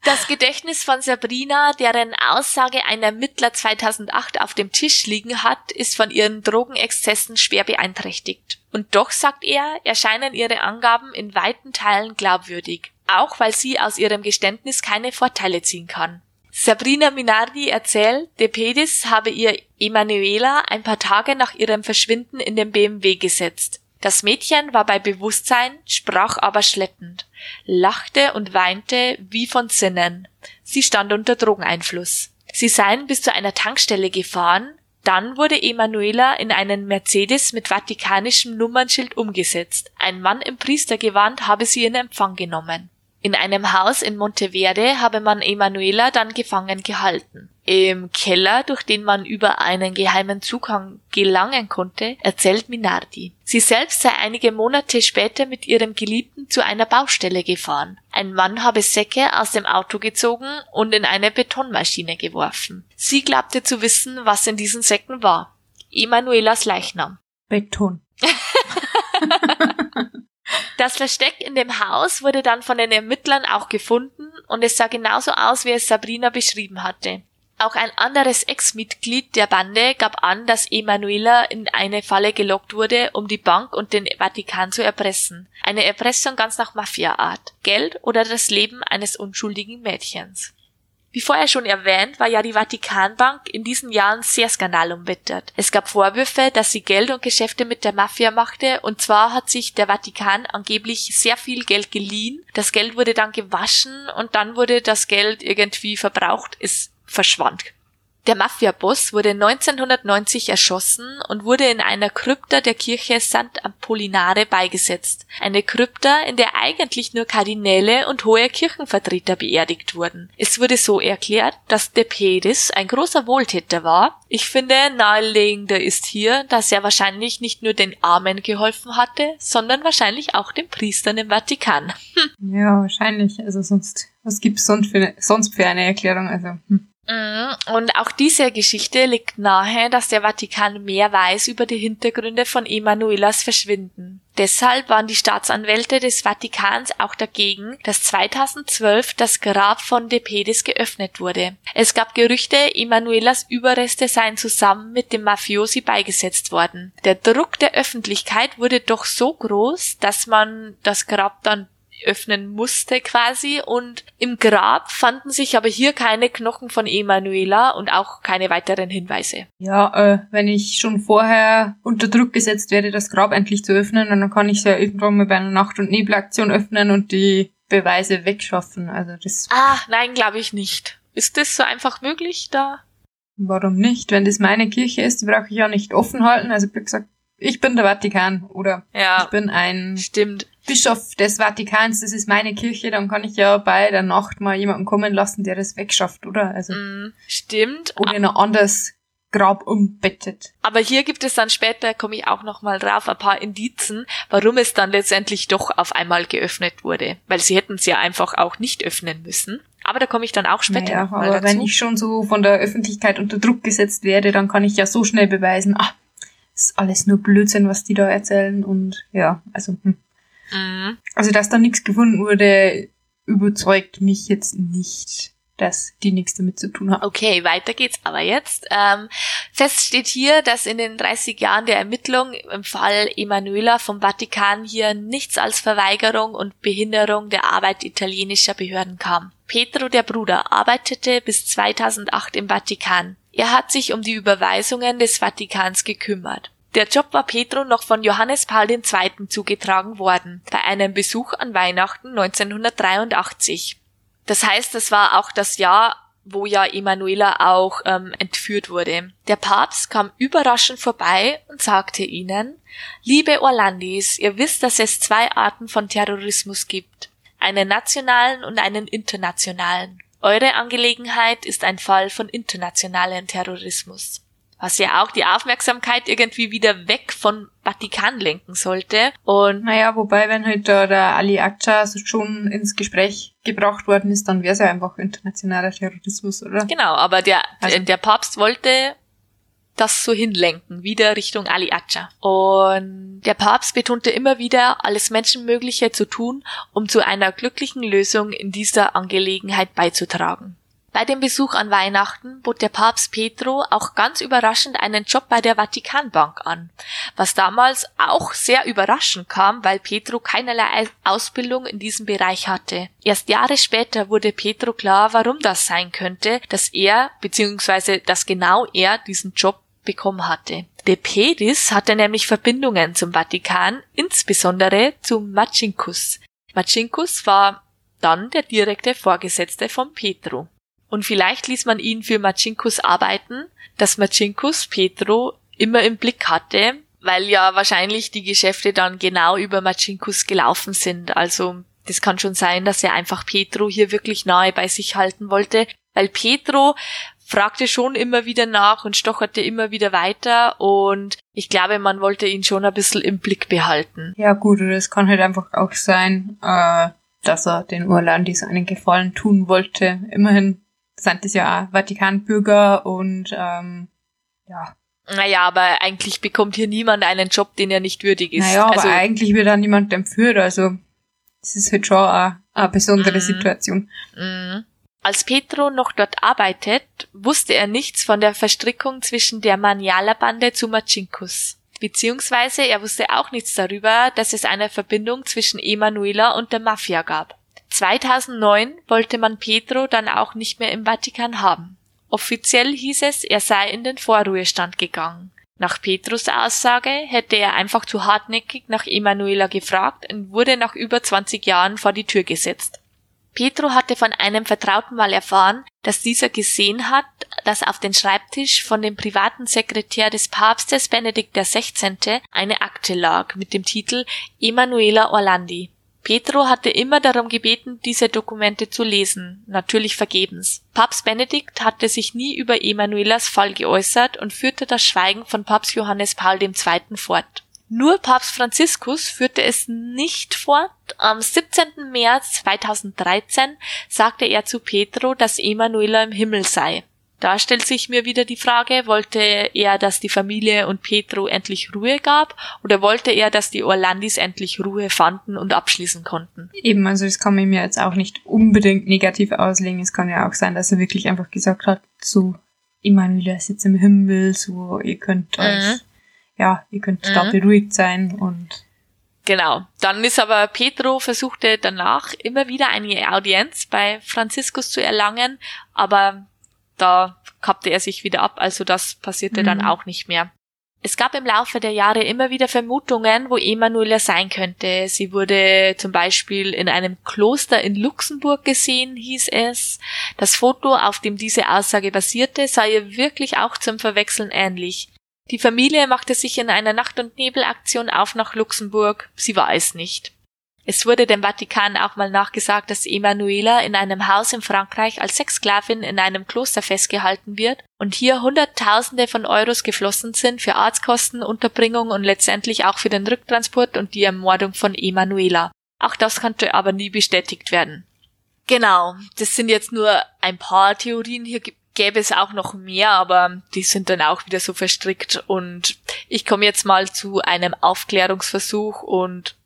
Das Gedächtnis von Sabrina, deren Aussage ein Ermittler 2008 auf dem Tisch liegen hat, ist von ihren Drogenexzessen schwer beeinträchtigt. Und doch sagt er, erscheinen ihre Angaben in weiten Teilen glaubwürdig, auch weil sie aus ihrem Geständnis keine Vorteile ziehen kann. Sabrina Minardi erzählt, De Pedis habe ihr Emanuela ein paar Tage nach ihrem Verschwinden in den BMW gesetzt. Das Mädchen war bei Bewusstsein, sprach aber schleppend, lachte und weinte wie von Sinnen. Sie stand unter Drogeneinfluss. Sie seien bis zu einer Tankstelle gefahren, dann wurde Emanuela in einen Mercedes mit vatikanischem Nummernschild umgesetzt. Ein Mann im Priestergewand habe sie in Empfang genommen. In einem Haus in Monteverde habe man Emanuela dann gefangen gehalten. Im Keller, durch den man über einen geheimen Zugang gelangen konnte, erzählt Minardi. Sie selbst sei einige Monate später mit ihrem Geliebten zu einer Baustelle gefahren. Ein Mann habe Säcke aus dem Auto gezogen und in eine Betonmaschine geworfen. Sie glaubte zu wissen, was in diesen Säcken war. Emanuelas Leichnam. Beton. <laughs> Das Versteck in dem Haus wurde dann von den Ermittlern auch gefunden und es sah genauso aus, wie es Sabrina beschrieben hatte. Auch ein anderes Ex-Mitglied der Bande gab an, dass Emanuela in eine Falle gelockt wurde, um die Bank und den Vatikan zu erpressen. Eine Erpressung ganz nach Mafia-Art. Geld oder das Leben eines unschuldigen Mädchens. Wie vorher schon erwähnt, war ja die Vatikanbank in diesen Jahren sehr skandalumwittert. Es gab Vorwürfe, dass sie Geld und Geschäfte mit der Mafia machte, und zwar hat sich der Vatikan angeblich sehr viel Geld geliehen. Das Geld wurde dann gewaschen und dann wurde das Geld irgendwie verbraucht, es verschwand. Der Mafia-Boss wurde 1990 erschossen und wurde in einer Krypta der Kirche St. Apollinare beigesetzt. Eine Krypta, in der eigentlich nur Kardinäle und hohe Kirchenvertreter beerdigt wurden. Es wurde so erklärt, dass De Pedis ein großer Wohltäter war. Ich finde, naheliegender ist hier, dass er wahrscheinlich nicht nur den Armen geholfen hatte, sondern wahrscheinlich auch den Priestern im Vatikan. Hm. Ja, wahrscheinlich. Also sonst, was gibt's sonst für, sonst für eine Erklärung? Also, hm. Mhm. Und auch diese Geschichte liegt nahe, dass der Vatikan mehr weiß über die Hintergründe von Emanuelas Verschwinden. Deshalb waren die Staatsanwälte des Vatikans auch dagegen, dass 2012 das Grab von De Pedis geöffnet wurde. Es gab Gerüchte, Emanuelas Überreste seien zusammen mit dem Mafiosi beigesetzt worden. Der Druck der Öffentlichkeit wurde doch so groß, dass man das Grab dann öffnen musste quasi und im Grab fanden sich aber hier keine Knochen von Emanuela und auch keine weiteren Hinweise. Ja, äh, wenn ich schon vorher unter Druck gesetzt werde, das Grab endlich zu öffnen, dann kann ich es ja irgendwann mal bei einer Nacht- und Nebelaktion öffnen und die Beweise wegschaffen. Also das. Ah, nein, glaube ich nicht. Ist das so einfach möglich da? Warum nicht? Wenn das meine Kirche ist, die brauche ich ja nicht offen halten. Also wie gesagt, ich bin der Vatikan oder ja, ich bin ein stimmt. Bischof des Vatikans, das ist meine Kirche, dann kann ich ja bei der Nacht mal jemanden kommen lassen, der das wegschafft, oder? Also mm, stimmt. Oder in ein anderes Grab umbettet. Aber hier gibt es dann später, komme ich auch noch mal drauf, ein paar Indizen, warum es dann letztendlich doch auf einmal geöffnet wurde. Weil sie hätten es ja einfach auch nicht öffnen müssen. Aber da komme ich dann auch später naja, mal aber dazu. wenn ich schon so von der Öffentlichkeit unter Druck gesetzt werde, dann kann ich ja so schnell beweisen, ah, ist alles nur Blödsinn, was die da erzählen und ja, also hm. Mhm. Also, dass da nichts gefunden wurde, überzeugt mich jetzt nicht, dass die nichts damit zu tun haben. Okay, weiter geht's aber jetzt. Ähm, fest steht hier, dass in den 30 Jahren der Ermittlung im Fall Emanuela vom Vatikan hier nichts als Verweigerung und Behinderung der Arbeit italienischer Behörden kam. Petro, der Bruder, arbeitete bis 2008 im Vatikan. Er hat sich um die Überweisungen des Vatikans gekümmert. Der Job war Petro noch von Johannes Paul II. zugetragen worden, bei einem Besuch an Weihnachten 1983. Das heißt, es war auch das Jahr, wo ja Emanuela auch ähm, entführt wurde. Der Papst kam überraschend vorbei und sagte ihnen, liebe Orlandis, ihr wisst, dass es zwei Arten von Terrorismus gibt, einen nationalen und einen internationalen. Eure Angelegenheit ist ein Fall von internationalen Terrorismus was ja auch die Aufmerksamkeit irgendwie wieder weg von Vatikan lenken sollte. Und naja, wobei, wenn halt da der Ali Akça schon ins Gespräch gebracht worden ist, dann wäre es ja einfach internationaler Terrorismus, oder? Genau, aber der, also, der Papst wollte das so hinlenken, wieder Richtung Ali Acca. Und der Papst betonte immer wieder, alles Menschenmögliche zu tun, um zu einer glücklichen Lösung in dieser Angelegenheit beizutragen. Bei dem Besuch an Weihnachten bot der Papst Petro auch ganz überraschend einen Job bei der Vatikanbank an, was damals auch sehr überraschend kam, weil Petro keinerlei Ausbildung in diesem Bereich hatte. Erst Jahre später wurde Petro klar, warum das sein könnte, dass er bzw. dass genau er diesen Job bekommen hatte. De Pedis hatte nämlich Verbindungen zum Vatikan, insbesondere zum Macinkus. Macinkus war dann der direkte Vorgesetzte von Petro. Und vielleicht ließ man ihn für Machinkus arbeiten, dass Machinkus Petro immer im Blick hatte, weil ja wahrscheinlich die Geschäfte dann genau über Machinkus gelaufen sind. Also das kann schon sein, dass er einfach Petro hier wirklich nahe bei sich halten wollte, weil Petro fragte schon immer wieder nach und stocherte immer wieder weiter und ich glaube, man wollte ihn schon ein bisschen im Blick behalten. Ja gut, es kann halt einfach auch sein, äh, dass er den Urlandis einen Gefallen tun wollte. Immerhin sind das ja auch Vatikanbürger und ähm, ja. Naja, aber eigentlich bekommt hier niemand einen Job, den er nicht würdig ist. Naja, aber also, eigentlich wird da niemand entführt, also das ist halt schon eine, eine besondere mm, Situation. Mm. Als Petro noch dort arbeitet, wusste er nichts von der Verstrickung zwischen der Maniala-Bande zu Machinkus. Beziehungsweise er wusste auch nichts darüber, dass es eine Verbindung zwischen Emanuela und der Mafia gab. 2009 wollte man Pedro dann auch nicht mehr im Vatikan haben. Offiziell hieß es, er sei in den Vorruhestand gegangen. Nach Petros Aussage hätte er einfach zu hartnäckig nach Emanuela gefragt und wurde nach über 20 Jahren vor die Tür gesetzt. Petro hatte von einem Vertrauten mal erfahren, dass dieser gesehen hat, dass auf den Schreibtisch von dem privaten Sekretär des Papstes Benedikt XVI. eine Akte lag mit dem Titel Emanuela Orlandi. Petro hatte immer darum gebeten, diese Dokumente zu lesen, natürlich vergebens. Papst Benedikt hatte sich nie über Emanuelas Fall geäußert und führte das Schweigen von Papst Johannes Paul II. fort. Nur Papst Franziskus führte es nicht fort. Am 17. März 2013 sagte er zu Petro, dass Emanuela im Himmel sei. Da stellt sich mir wieder die Frage, wollte er, dass die Familie und Petro endlich Ruhe gab oder wollte er, dass die Orlandis endlich Ruhe fanden und abschließen konnten? Eben, also das kann man mir jetzt auch nicht unbedingt negativ auslegen. Es kann ja auch sein, dass er wirklich einfach gesagt hat, so, Emanuela ist jetzt im Himmel, so, ihr könnt mhm. euch, ja, ihr könnt mhm. da beruhigt sein und Genau. Dann ist aber Petro versuchte danach immer wieder eine Audienz bei Franziskus zu erlangen, aber da kappte er sich wieder ab, also das passierte mhm. dann auch nicht mehr. Es gab im Laufe der Jahre immer wieder Vermutungen, wo Emanuela sein könnte. Sie wurde zum Beispiel in einem Kloster in Luxemburg gesehen, hieß es. Das Foto, auf dem diese Aussage basierte, sah ihr wirklich auch zum Verwechseln ähnlich. Die Familie machte sich in einer Nacht- und Nebelaktion auf nach Luxemburg. Sie war es nicht. Es wurde dem Vatikan auch mal nachgesagt, dass Emanuela in einem Haus in Frankreich als Sexsklavin in einem Kloster festgehalten wird und hier Hunderttausende von Euros geflossen sind für Arztkosten, Unterbringung und letztendlich auch für den Rücktransport und die Ermordung von Emanuela. Auch das konnte aber nie bestätigt werden. Genau, das sind jetzt nur ein paar Theorien. Hier gäbe es auch noch mehr, aber die sind dann auch wieder so verstrickt und ich komme jetzt mal zu einem Aufklärungsversuch und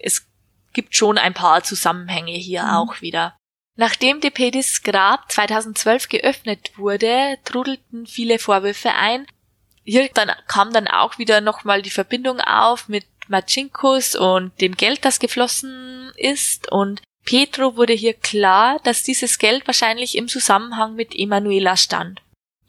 es gibt schon ein paar Zusammenhänge hier mhm. auch wieder. Nachdem De Pedis Grab 2012 geöffnet wurde, trudelten viele Vorwürfe ein. Hier dann kam dann auch wieder nochmal die Verbindung auf mit Machinkus und dem Geld, das geflossen ist und Petro wurde hier klar, dass dieses Geld wahrscheinlich im Zusammenhang mit Emanuela stand.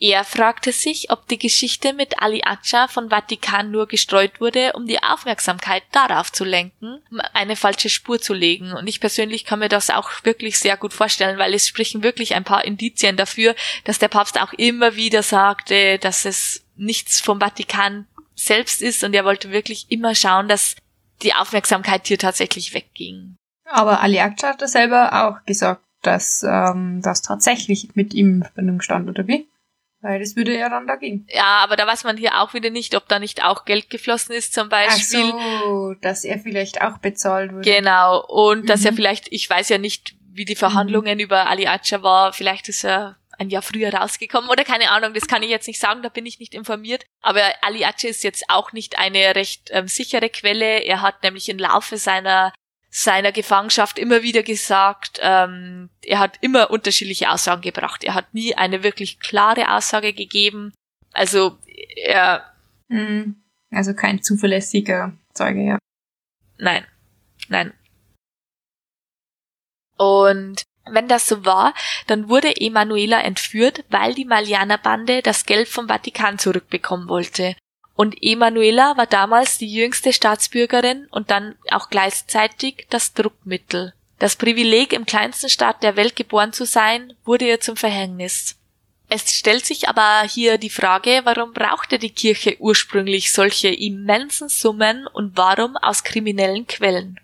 Er fragte sich, ob die Geschichte mit Ali Acca von Vatikan nur gestreut wurde, um die Aufmerksamkeit darauf zu lenken, um eine falsche Spur zu legen. Und ich persönlich kann mir das auch wirklich sehr gut vorstellen, weil es sprechen wirklich ein paar Indizien dafür, dass der Papst auch immer wieder sagte, dass es nichts vom Vatikan selbst ist und er wollte wirklich immer schauen, dass die Aufmerksamkeit hier tatsächlich wegging. Aber Ali Akça hat das selber auch gesagt, dass ähm, das tatsächlich mit ihm in Verbindung stand, oder wie? Weil das würde ja dann dagegen. Ja, aber da weiß man hier auch wieder nicht, ob da nicht auch Geld geflossen ist zum Beispiel. Ach so, dass er vielleicht auch bezahlt wurde. Genau, und mhm. dass er mhm. vielleicht, ich weiß ja nicht, wie die Verhandlungen mhm. über Ali Acha war, vielleicht ist er ein Jahr früher rausgekommen oder keine Ahnung, das kann ich jetzt nicht sagen, da bin ich nicht informiert. Aber Ali Acha ist jetzt auch nicht eine recht ähm, sichere Quelle. Er hat nämlich im Laufe seiner seiner Gefangenschaft immer wieder gesagt, ähm, er hat immer unterschiedliche Aussagen gebracht. Er hat nie eine wirklich klare Aussage gegeben. Also er. Mhm. Also kein zuverlässiger Zeuge, ja. Nein. Nein. Und wenn das so war, dann wurde Emanuela entführt, weil die Malianer-Bande das Geld vom Vatikan zurückbekommen wollte. Und Emanuela war damals die jüngste Staatsbürgerin und dann auch gleichzeitig das Druckmittel. Das Privileg, im kleinsten Staat der Welt geboren zu sein, wurde ihr zum Verhängnis. Es stellt sich aber hier die Frage, warum brauchte die Kirche ursprünglich solche immensen Summen und warum aus kriminellen Quellen?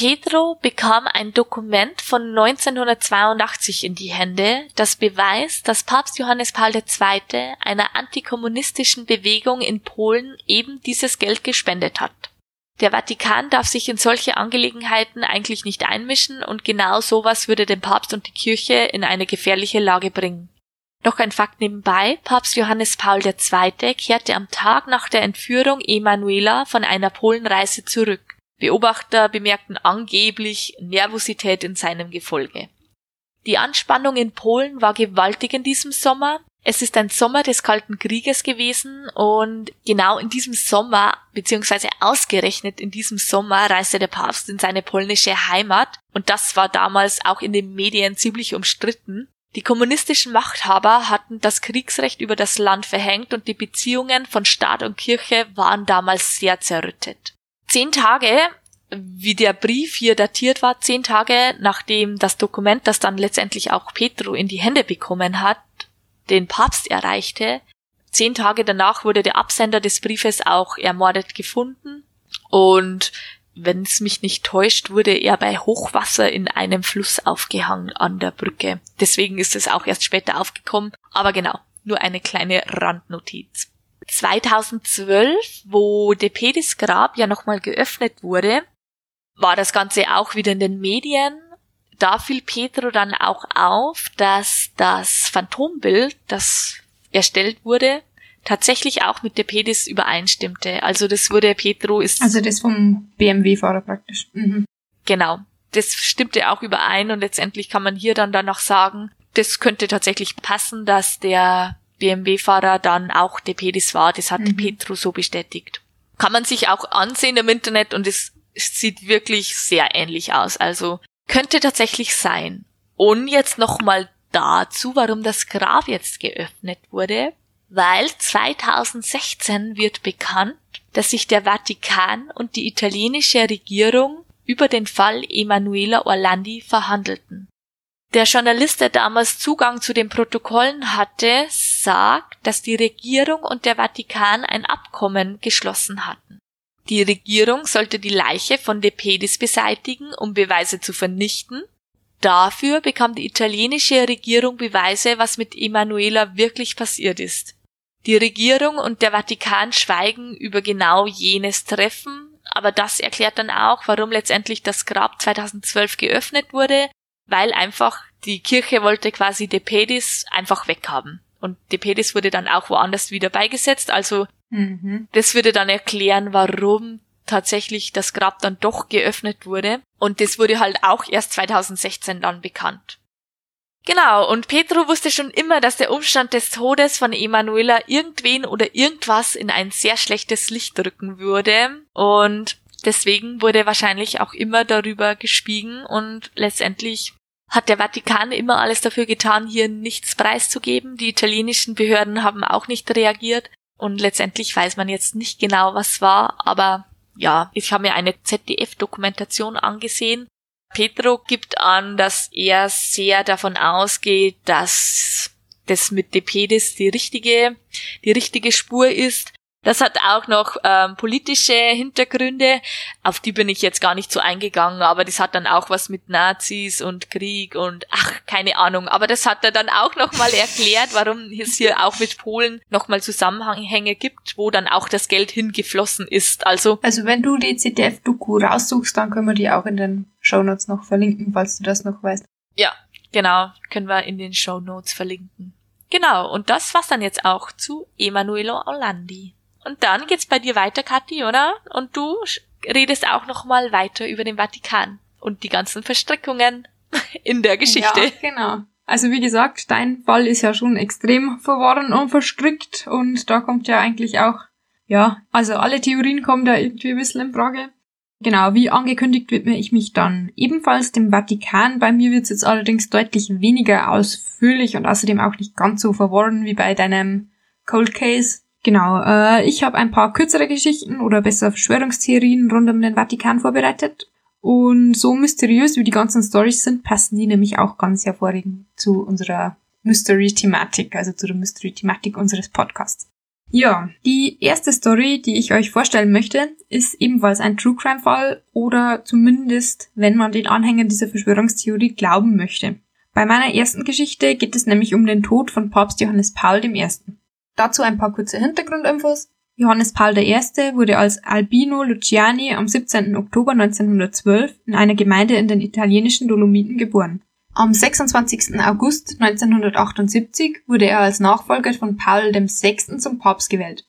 Pedro bekam ein Dokument von 1982 in die Hände, das beweist, dass Papst Johannes Paul II. einer antikommunistischen Bewegung in Polen eben dieses Geld gespendet hat. Der Vatikan darf sich in solche Angelegenheiten eigentlich nicht einmischen und genau sowas würde den Papst und die Kirche in eine gefährliche Lage bringen. Noch ein Fakt nebenbei, Papst Johannes Paul II. kehrte am Tag nach der Entführung Emanuela von einer Polenreise zurück. Beobachter bemerkten angeblich Nervosität in seinem Gefolge. Die Anspannung in Polen war gewaltig in diesem Sommer. Es ist ein Sommer des Kalten Krieges gewesen und genau in diesem Sommer, beziehungsweise ausgerechnet in diesem Sommer, reiste der Papst in seine polnische Heimat und das war damals auch in den Medien ziemlich umstritten. Die kommunistischen Machthaber hatten das Kriegsrecht über das Land verhängt und die Beziehungen von Staat und Kirche waren damals sehr zerrüttet. Zehn Tage, wie der Brief hier datiert war, zehn Tage nachdem das Dokument, das dann letztendlich auch Petro in die Hände bekommen hat, den Papst erreichte. Zehn Tage danach wurde der Absender des Briefes auch ermordet gefunden und wenn es mich nicht täuscht, wurde er bei Hochwasser in einem Fluss aufgehangen an der Brücke. Deswegen ist es auch erst später aufgekommen. Aber genau, nur eine kleine Randnotiz. 2012, wo Depedis Grab ja nochmal geöffnet wurde, war das Ganze auch wieder in den Medien. Da fiel Petro dann auch auf, dass das Phantombild, das erstellt wurde, tatsächlich auch mit der Pedis übereinstimmte. Also das wurde Petro ist. Also das vom BMW-Fahrer praktisch. Mhm. Genau. Das stimmte auch überein und letztendlich kann man hier dann danach sagen, das könnte tatsächlich passen, dass der BMW-Fahrer dann auch der Pedis war. Das hat mhm. Petro so bestätigt. Kann man sich auch ansehen im Internet und es sieht wirklich sehr ähnlich aus. Also könnte tatsächlich sein. Und jetzt nochmal dazu, warum das Grab jetzt geöffnet wurde weil 2016 wird bekannt, dass sich der Vatikan und die italienische Regierung über den Fall Emanuela Orlandi verhandelten. Der Journalist, der damals Zugang zu den Protokollen hatte, sagt, dass die Regierung und der Vatikan ein Abkommen geschlossen hatten. Die Regierung sollte die Leiche von De Pedis beseitigen, um Beweise zu vernichten. Dafür bekam die italienische Regierung Beweise, was mit Emanuela wirklich passiert ist. Die Regierung und der Vatikan schweigen über genau jenes Treffen, aber das erklärt dann auch, warum letztendlich das Grab 2012 geöffnet wurde, weil einfach die Kirche wollte quasi De Pedis einfach weghaben. Und De Pedis wurde dann auch woanders wieder beigesetzt, also mhm. das würde dann erklären, warum tatsächlich das Grab dann doch geöffnet wurde. Und das wurde halt auch erst 2016 dann bekannt. Genau, und Petro wusste schon immer, dass der Umstand des Todes von Emanuela irgendwen oder irgendwas in ein sehr schlechtes Licht drücken würde. Und deswegen wurde wahrscheinlich auch immer darüber geschwiegen und letztendlich hat der Vatikan immer alles dafür getan, hier nichts preiszugeben. Die italienischen Behörden haben auch nicht reagiert. Und letztendlich weiß man jetzt nicht genau, was war, aber ja, ich habe mir eine ZDF-Dokumentation angesehen. Petro gibt an, dass er sehr davon ausgeht, dass das mit Depedis die richtige, die richtige Spur ist das hat auch noch ähm, politische Hintergründe, auf die bin ich jetzt gar nicht so eingegangen, aber das hat dann auch was mit Nazis und Krieg und ach, keine Ahnung. Aber das hat er dann auch nochmal erklärt, warum es hier auch mit Polen nochmal Zusammenhänge gibt, wo dann auch das Geld hingeflossen ist. Also, also wenn du die CDF-Doku raussuchst, dann können wir die auch in den Show Notes noch verlinken, falls du das noch weißt. Ja, genau, können wir in den Show Notes verlinken. Genau, und das war's dann jetzt auch zu Emanuelo Orlandi. Und dann geht's bei dir weiter, Kathi, oder? Und du redest auch noch mal weiter über den Vatikan und die ganzen Verstrickungen <laughs> in der Geschichte. Ja, genau. Also wie gesagt, dein Fall ist ja schon extrem verworren und verstrickt und da kommt ja eigentlich auch, ja, also alle Theorien kommen da irgendwie ein bisschen in Frage. Genau, wie angekündigt widme ich mich dann ebenfalls dem Vatikan. Bei mir wird es jetzt allerdings deutlich weniger ausführlich und außerdem auch nicht ganz so verworren wie bei deinem Cold Case. Genau, äh, ich habe ein paar kürzere Geschichten oder besser Verschwörungstheorien rund um den Vatikan vorbereitet. Und so mysteriös wie die ganzen Stories sind, passen die nämlich auch ganz hervorragend zu unserer Mystery-Thematik, also zu der Mystery-Thematik unseres Podcasts. Ja, die erste Story, die ich euch vorstellen möchte, ist ebenfalls ein True Crime Fall oder zumindest, wenn man den Anhängern dieser Verschwörungstheorie glauben möchte. Bei meiner ersten Geschichte geht es nämlich um den Tod von Papst Johannes Paul I. Dazu ein paar kurze Hintergrundinfos. Johannes Paul I. wurde als Albino Luciani am 17. Oktober 1912 in einer Gemeinde in den italienischen Dolomiten geboren. Am 26. August 1978 wurde er als Nachfolger von Paul VI. zum Papst gewählt.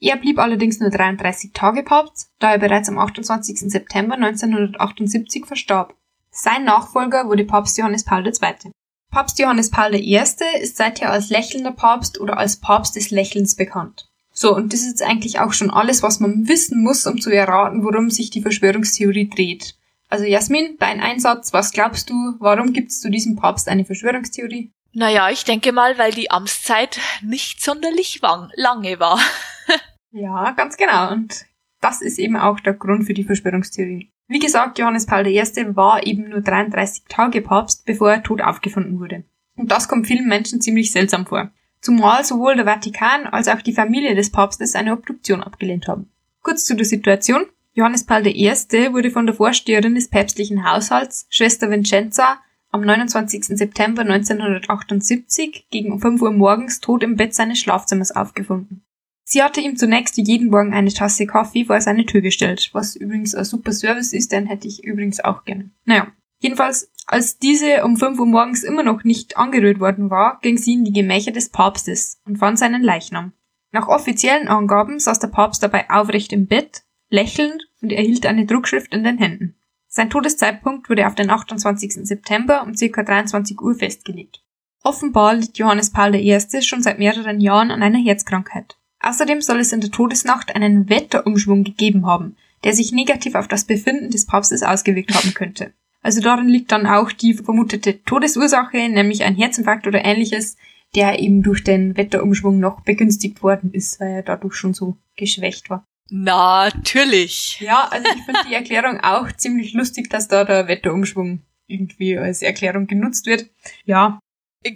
Er blieb allerdings nur 33 Tage Papst, da er bereits am 28. September 1978 verstarb. Sein Nachfolger wurde Papst Johannes Paul II. Papst Johannes Paul I. ist seither als lächelnder Papst oder als Papst des Lächelns bekannt. So, und das ist jetzt eigentlich auch schon alles, was man wissen muss, um zu erraten, worum sich die Verschwörungstheorie dreht. Also Jasmin, dein Einsatz, was glaubst du, warum gibt es zu diesem Papst eine Verschwörungstheorie? Naja, ich denke mal, weil die Amtszeit nicht sonderlich lange war. <laughs> ja, ganz genau. Und das ist eben auch der Grund für die Verschwörungstheorie. Wie gesagt, Johannes Paul I. war eben nur 33 Tage Papst, bevor er tot aufgefunden wurde. Und das kommt vielen Menschen ziemlich seltsam vor. zumal sowohl der Vatikan als auch die Familie des Papstes eine Obduktion abgelehnt haben. Kurz zu der Situation. Johannes Paul I. wurde von der Vorsteherin des päpstlichen Haushalts, Schwester Vincenza, am 29. September 1978 gegen 5 Uhr morgens tot im Bett seines Schlafzimmers aufgefunden. Sie hatte ihm zunächst jeden Morgen eine Tasse Kaffee vor seine Tür gestellt, was übrigens ein super Service ist, den hätte ich übrigens auch gerne. Naja, jedenfalls, als diese um 5 Uhr morgens immer noch nicht angerührt worden war, ging sie in die Gemächer des Papstes und fand seinen Leichnam. Nach offiziellen Angaben saß der Papst dabei aufrecht im Bett, lächelnd und erhielt eine Druckschrift in den Händen. Sein Todeszeitpunkt wurde auf den 28. September um ca. 23 Uhr festgelegt. Offenbar litt Johannes Paul I. schon seit mehreren Jahren an einer Herzkrankheit. Außerdem soll es in der Todesnacht einen Wetterumschwung gegeben haben, der sich negativ auf das Befinden des Papstes ausgewirkt haben könnte. Also darin liegt dann auch die vermutete Todesursache, nämlich ein Herzinfarkt oder ähnliches, der eben durch den Wetterumschwung noch begünstigt worden ist, weil er dadurch schon so geschwächt war. Natürlich. Ja, also ich finde die Erklärung auch ziemlich lustig, dass da der Wetterumschwung irgendwie als Erklärung genutzt wird. Ja.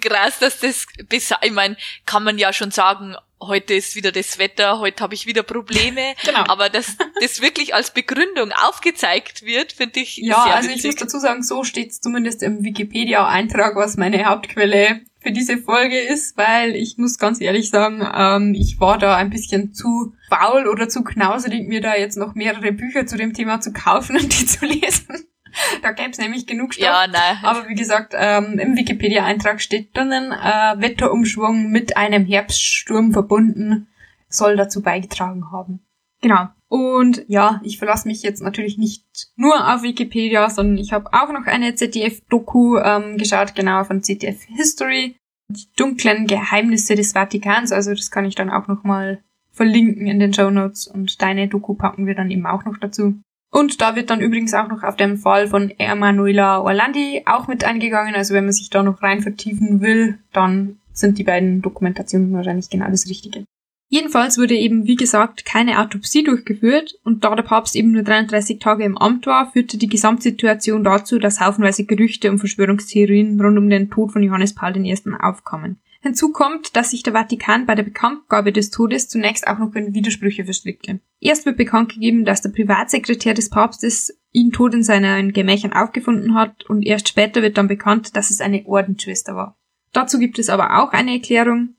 Krass, dass das besser, ich meine, kann man ja schon sagen, heute ist wieder das Wetter, heute habe ich wieder Probleme. <laughs> Genau. Aber dass das wirklich als Begründung aufgezeigt wird, finde ich ja, sehr also witzig. ich muss dazu sagen, so steht es zumindest im Wikipedia-Eintrag, was meine Hauptquelle für diese Folge ist, weil ich muss ganz ehrlich sagen, ähm, ich war da ein bisschen zu faul oder zu knauserig, mir da jetzt noch mehrere Bücher zu dem Thema zu kaufen und die zu lesen. <laughs> da gäbe es nämlich genug Stoff. Ja, nein. Aber wie gesagt, ähm, im Wikipedia-Eintrag steht drinnen, äh, Wetterumschwung mit einem Herbststurm verbunden soll dazu beigetragen haben. Genau. Und ja, ich verlasse mich jetzt natürlich nicht nur auf Wikipedia, sondern ich habe auch noch eine ZDF-Doku ähm, geschaut, genau von ZDF History. Die dunklen Geheimnisse des Vatikans, also das kann ich dann auch nochmal verlinken in den Show Notes und deine Doku packen wir dann eben auch noch dazu. Und da wird dann übrigens auch noch auf den Fall von Emanuela Orlandi auch mit eingegangen. Also wenn man sich da noch rein vertiefen will, dann sind die beiden Dokumentationen wahrscheinlich genau das Richtige. Jedenfalls wurde eben, wie gesagt, keine Autopsie durchgeführt und da der Papst eben nur 33 Tage im Amt war, führte die Gesamtsituation dazu, dass haufenweise Gerüchte und Verschwörungstheorien rund um den Tod von Johannes Paul I. aufkamen. Hinzu kommt, dass sich der Vatikan bei der Bekanntgabe des Todes zunächst auch noch in Widersprüche verstrickte. Erst wird bekannt gegeben, dass der Privatsekretär des Papstes ihn tot in seinen Gemächern aufgefunden hat und erst später wird dann bekannt, dass es eine Ordensschwester war. Dazu gibt es aber auch eine Erklärung,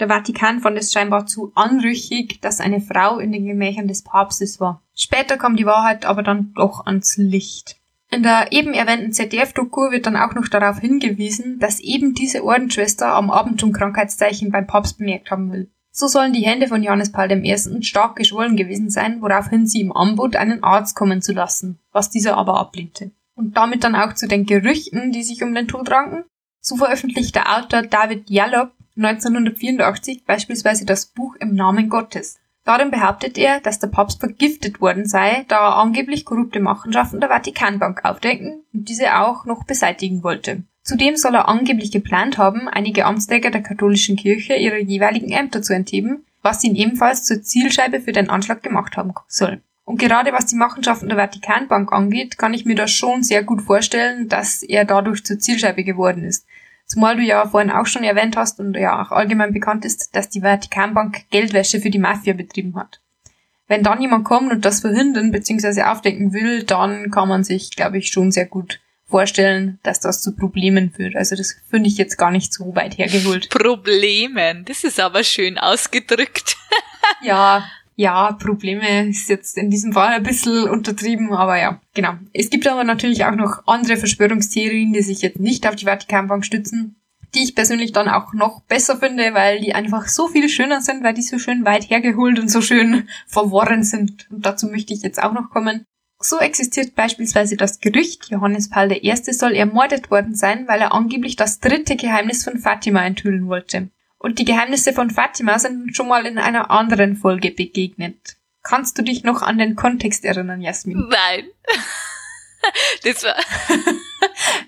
der Vatikan fand es scheinbar zu anrüchig, dass eine Frau in den Gemächern des Papstes war. Später kam die Wahrheit aber dann doch ans Licht. In der eben erwähnten ZDF-Doku wird dann auch noch darauf hingewiesen, dass eben diese Ordensschwester am Abend schon Krankheitszeichen beim Papst bemerkt haben will. So sollen die Hände von Johannes Paul I. stark geschwollen gewesen sein, woraufhin sie ihm anbot, einen Arzt kommen zu lassen, was dieser aber ablehnte. Und damit dann auch zu den Gerüchten, die sich um den Tod ranken. So veröffentlicht der Autor David Yallop 1984 beispielsweise das Buch Im Namen Gottes. Darin behauptet er, dass der Papst vergiftet worden sei, da er angeblich korrupte Machenschaften der Vatikanbank aufdecken und diese auch noch beseitigen wollte. Zudem soll er angeblich geplant haben, einige Amtsträger der katholischen Kirche ihre jeweiligen Ämter zu entheben, was ihn ebenfalls zur Zielscheibe für den Anschlag gemacht haben soll. Und gerade was die Machenschaften der Vatikanbank angeht, kann ich mir das schon sehr gut vorstellen, dass er dadurch zur Zielscheibe geworden ist. Zumal du ja vorhin auch schon erwähnt hast und ja auch allgemein bekannt ist, dass die Vatikanbank Geldwäsche für die Mafia betrieben hat. Wenn dann jemand kommt und das verhindern bzw. aufdecken will, dann kann man sich, glaube ich, schon sehr gut vorstellen, dass das zu Problemen führt. Also das finde ich jetzt gar nicht so weit hergeholt. Problemen, das ist aber schön ausgedrückt. ja, <laughs> ja, Probleme ist jetzt in diesem Fall ein bisschen untertrieben, aber ja, genau. Es gibt aber natürlich auch noch andere Verschwörungstheorien, die sich jetzt nicht auf die Vatikanbank stützen, die ich persönlich dann auch noch besser finde, weil die einfach so viel schöner sind, weil die so schön weit hergeholt und so schön <laughs> verworren sind. Und dazu möchte ich jetzt auch noch kommen. So existiert beispielsweise das Gerücht, Johannes Paul I. soll ermordet worden sein, weil er angeblich das dritte Geheimnis von Fatima enthüllen wollte. Und die Geheimnisse von Fatima sind schon mal in einer anderen Folge begegnet. Kannst du dich noch an den Kontext erinnern, Jasmin? Nein. <laughs> Das war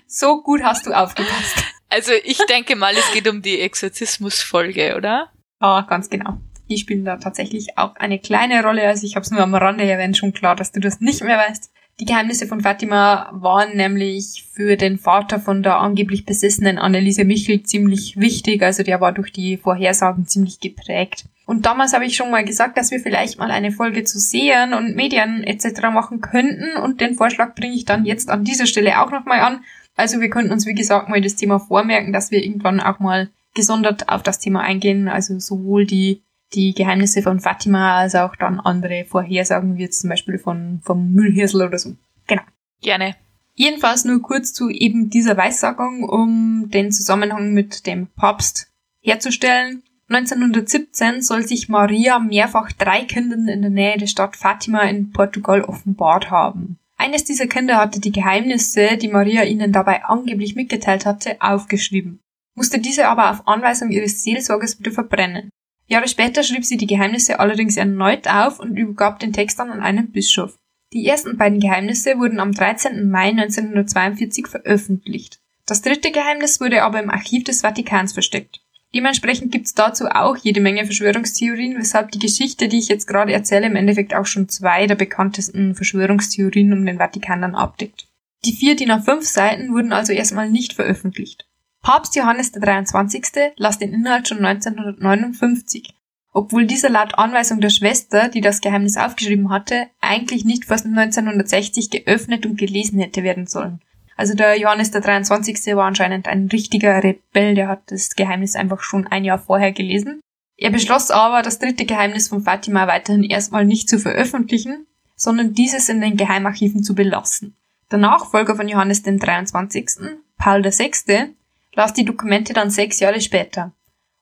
so gut hast du aufgepasst. Also ich denke mal, es geht um die Exorzismus-Folge, oder? Ja, ganz genau. Die spielen da tatsächlich auch eine kleine Rolle. Also ich habe es nur am Rande erwähnt, schon klar, dass du das nicht mehr weißt. Die Geheimnisse von Fatima waren nämlich für den Vater von der angeblich besessenen Anneliese Michel ziemlich wichtig, also der war durch die Vorhersagen ziemlich geprägt. Und damals habe ich schon mal gesagt, dass wir vielleicht mal eine Folge zu Sehern und Medien etc. machen könnten und den Vorschlag bringe ich dann jetzt an dieser Stelle auch nochmal an. Also wir könnten uns, wie gesagt, mal das Thema vormerken, dass wir irgendwann auch mal gesondert auf das Thema eingehen, also sowohl die die Geheimnisse von Fatima als auch dann andere Vorhersagen, wie jetzt zum Beispiel von, vom Müllhirsel oder so. Genau. Gerne. Jedenfalls nur kurz zu eben dieser Weissagung, um den Zusammenhang mit dem Papst herzustellen. 1917 soll sich Maria mehrfach drei Kindern in der Nähe der Stadt Fatima in Portugal offenbart haben. Eines dieser Kinder hatte die Geheimnisse, die Maria ihnen dabei angeblich mitgeteilt hatte, aufgeschrieben, musste diese aber auf Anweisung ihres Seelsorgers wieder verbrennen. Jahre später schrieb sie die Geheimnisse allerdings erneut auf und übergab den Text dann an einen Bischof. Die ersten beiden Geheimnisse wurden am 13. Mai 1942 veröffentlicht. Das dritte Geheimnis wurde aber im Archiv des Vatikans versteckt. Dementsprechend gibt's dazu auch jede Menge Verschwörungstheorien, weshalb die Geschichte, die ich jetzt gerade erzähle, im Endeffekt auch schon zwei der bekanntesten Verschwörungstheorien um den Vatikan dann abdeckt. Die vier DIN A5 Seiten wurden also erstmal nicht veröffentlicht. Papst Johannes der 23. las den Inhalt schon 1959, obwohl dieser laut Anweisung der Schwester, die das Geheimnis aufgeschrieben hatte, eigentlich nicht vor 1960 geöffnet und gelesen hätte werden sollen. Also der Johannes der 23. war anscheinend ein richtiger Rebell, der hat das Geheimnis einfach schon ein Jahr vorher gelesen. Er beschloss aber, das dritte Geheimnis von Fatima weiterhin erstmal nicht zu veröffentlichen, sondern dieses in den Geheimarchiven zu belassen. Der Nachfolger von Johannes dem 23., Paul VI., las die Dokumente dann sechs Jahre später.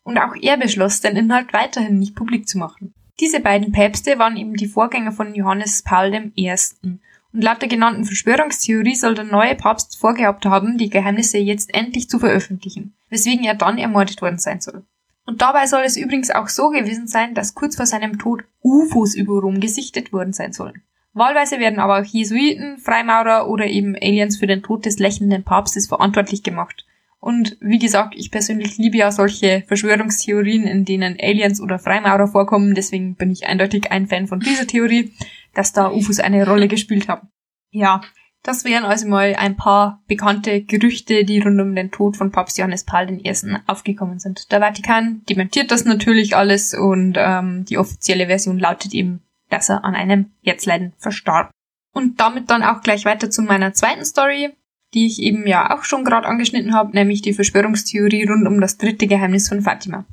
Und auch er beschloss, den Inhalt weiterhin nicht publik zu machen. Diese beiden Päpste waren eben die Vorgänger von Johannes Paul I. Und laut der genannten Verschwörungstheorie soll der neue Papst vorgehabt haben, die Geheimnisse jetzt endlich zu veröffentlichen, weswegen er dann ermordet worden sein soll. Und dabei soll es übrigens auch so gewesen sein, dass kurz vor seinem Tod UFOs über Rom gesichtet worden sein sollen. Wahlweise werden aber auch Jesuiten, Freimaurer oder eben Aliens für den Tod des lächelnden Papstes verantwortlich gemacht. Und wie gesagt, ich persönlich liebe ja solche Verschwörungstheorien, in denen Aliens oder Freimaurer vorkommen. Deswegen bin ich eindeutig ein Fan von dieser Theorie, dass da UFOs eine Rolle gespielt haben. Ja, das wären also mal ein paar bekannte Gerüchte, die rund um den Tod von Papst Johannes Paul I. aufgekommen sind. Der Vatikan dementiert das natürlich alles und ähm, die offizielle Version lautet eben, dass er an einem Herzleiden verstarb. Und damit dann auch gleich weiter zu meiner zweiten Story die ich eben ja auch schon gerade angeschnitten habe, nämlich die Verschwörungstheorie rund um das dritte Geheimnis von Fatima.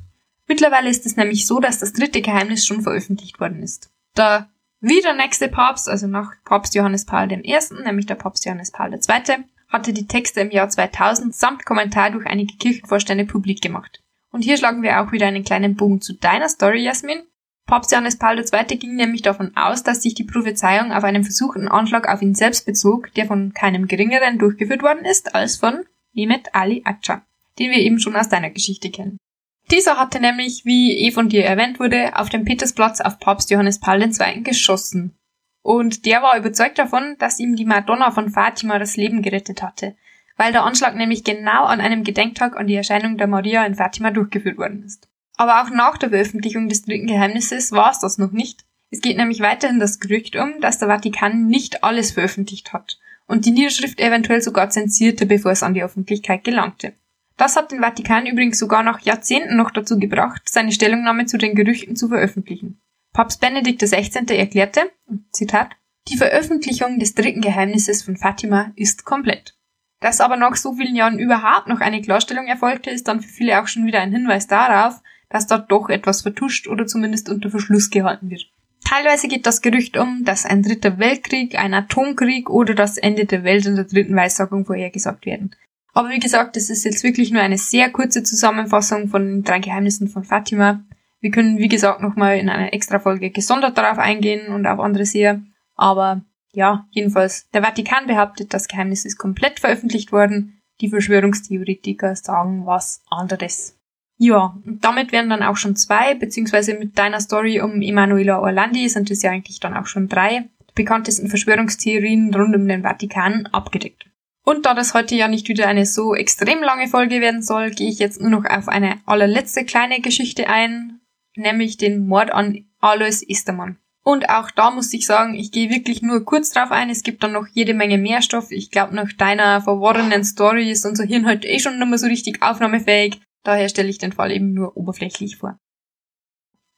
Mittlerweile ist es nämlich so, dass das dritte Geheimnis schon veröffentlicht worden ist. Der wieder nächste Papst, also nach Papst Johannes Paul I., nämlich der Papst Johannes Paul II., hatte die Texte im Jahr 2000 samt Kommentar durch einige Kirchenvorstände publik gemacht. Und hier schlagen wir auch wieder einen kleinen Bogen zu deiner Story, Jasmin. Papst Johannes Paul II. ging nämlich davon aus, dass sich die Prophezeiung auf einen versuchten Anschlag auf ihn selbst bezog, der von keinem geringeren durchgeführt worden ist als von Mehmet Ali Acha, den wir eben schon aus deiner Geschichte kennen. Dieser hatte nämlich, wie eh von dir erwähnt wurde, auf dem Petersplatz auf Papst Johannes Paul II. geschossen. Und der war überzeugt davon, dass ihm die Madonna von Fatima das Leben gerettet hatte, weil der Anschlag nämlich genau an einem Gedenktag an die Erscheinung der Maria in Fatima durchgeführt worden ist. Aber auch nach der Veröffentlichung des dritten Geheimnisses war es das noch nicht. Es geht nämlich weiterhin das Gerücht um, dass der Vatikan nicht alles veröffentlicht hat und die Niederschrift eventuell sogar zensierte, bevor es an die Öffentlichkeit gelangte. Das hat den Vatikan übrigens sogar nach Jahrzehnten noch dazu gebracht, seine Stellungnahme zu den Gerüchten zu veröffentlichen. Papst Benedikt XVI. erklärte, Zitat, die Veröffentlichung des dritten Geheimnisses von Fatima ist komplett. Dass aber nach so vielen Jahren überhaupt noch eine Klarstellung erfolgte, ist dann für viele auch schon wieder ein Hinweis darauf, dass dort doch etwas vertuscht oder zumindest unter Verschluss gehalten wird. Teilweise geht das Gerücht um, dass ein dritter Weltkrieg, ein Atomkrieg oder das Ende der Welt in der dritten Weissagung vorhergesagt werden. Aber wie gesagt, es ist jetzt wirklich nur eine sehr kurze Zusammenfassung von den drei Geheimnissen von Fatima. Wir können, wie gesagt, nochmal in einer extra Folge gesondert darauf eingehen und auf andere sehr. Aber ja, jedenfalls, der Vatikan behauptet, das Geheimnis ist komplett veröffentlicht worden. Die Verschwörungstheoretiker sagen was anderes. Ja, damit wären dann auch schon zwei, beziehungsweise mit deiner Story um Emanuela Orlandi sind es ja eigentlich dann auch schon drei bekanntesten Verschwörungstheorien rund um den Vatikan abgedeckt. Und da das heute ja nicht wieder eine so extrem lange Folge werden soll, gehe ich jetzt nur noch auf eine allerletzte kleine Geschichte ein, nämlich den Mord an Alois Estermann. Und auch da muss ich sagen, ich gehe wirklich nur kurz drauf ein. Es gibt dann noch jede Menge mehr Stoff. Ich glaube, nach deiner verworrenen Story ist unser Hirn heute eh schon mehr so richtig aufnahmefähig. Daher stelle ich den Fall eben nur oberflächlich vor.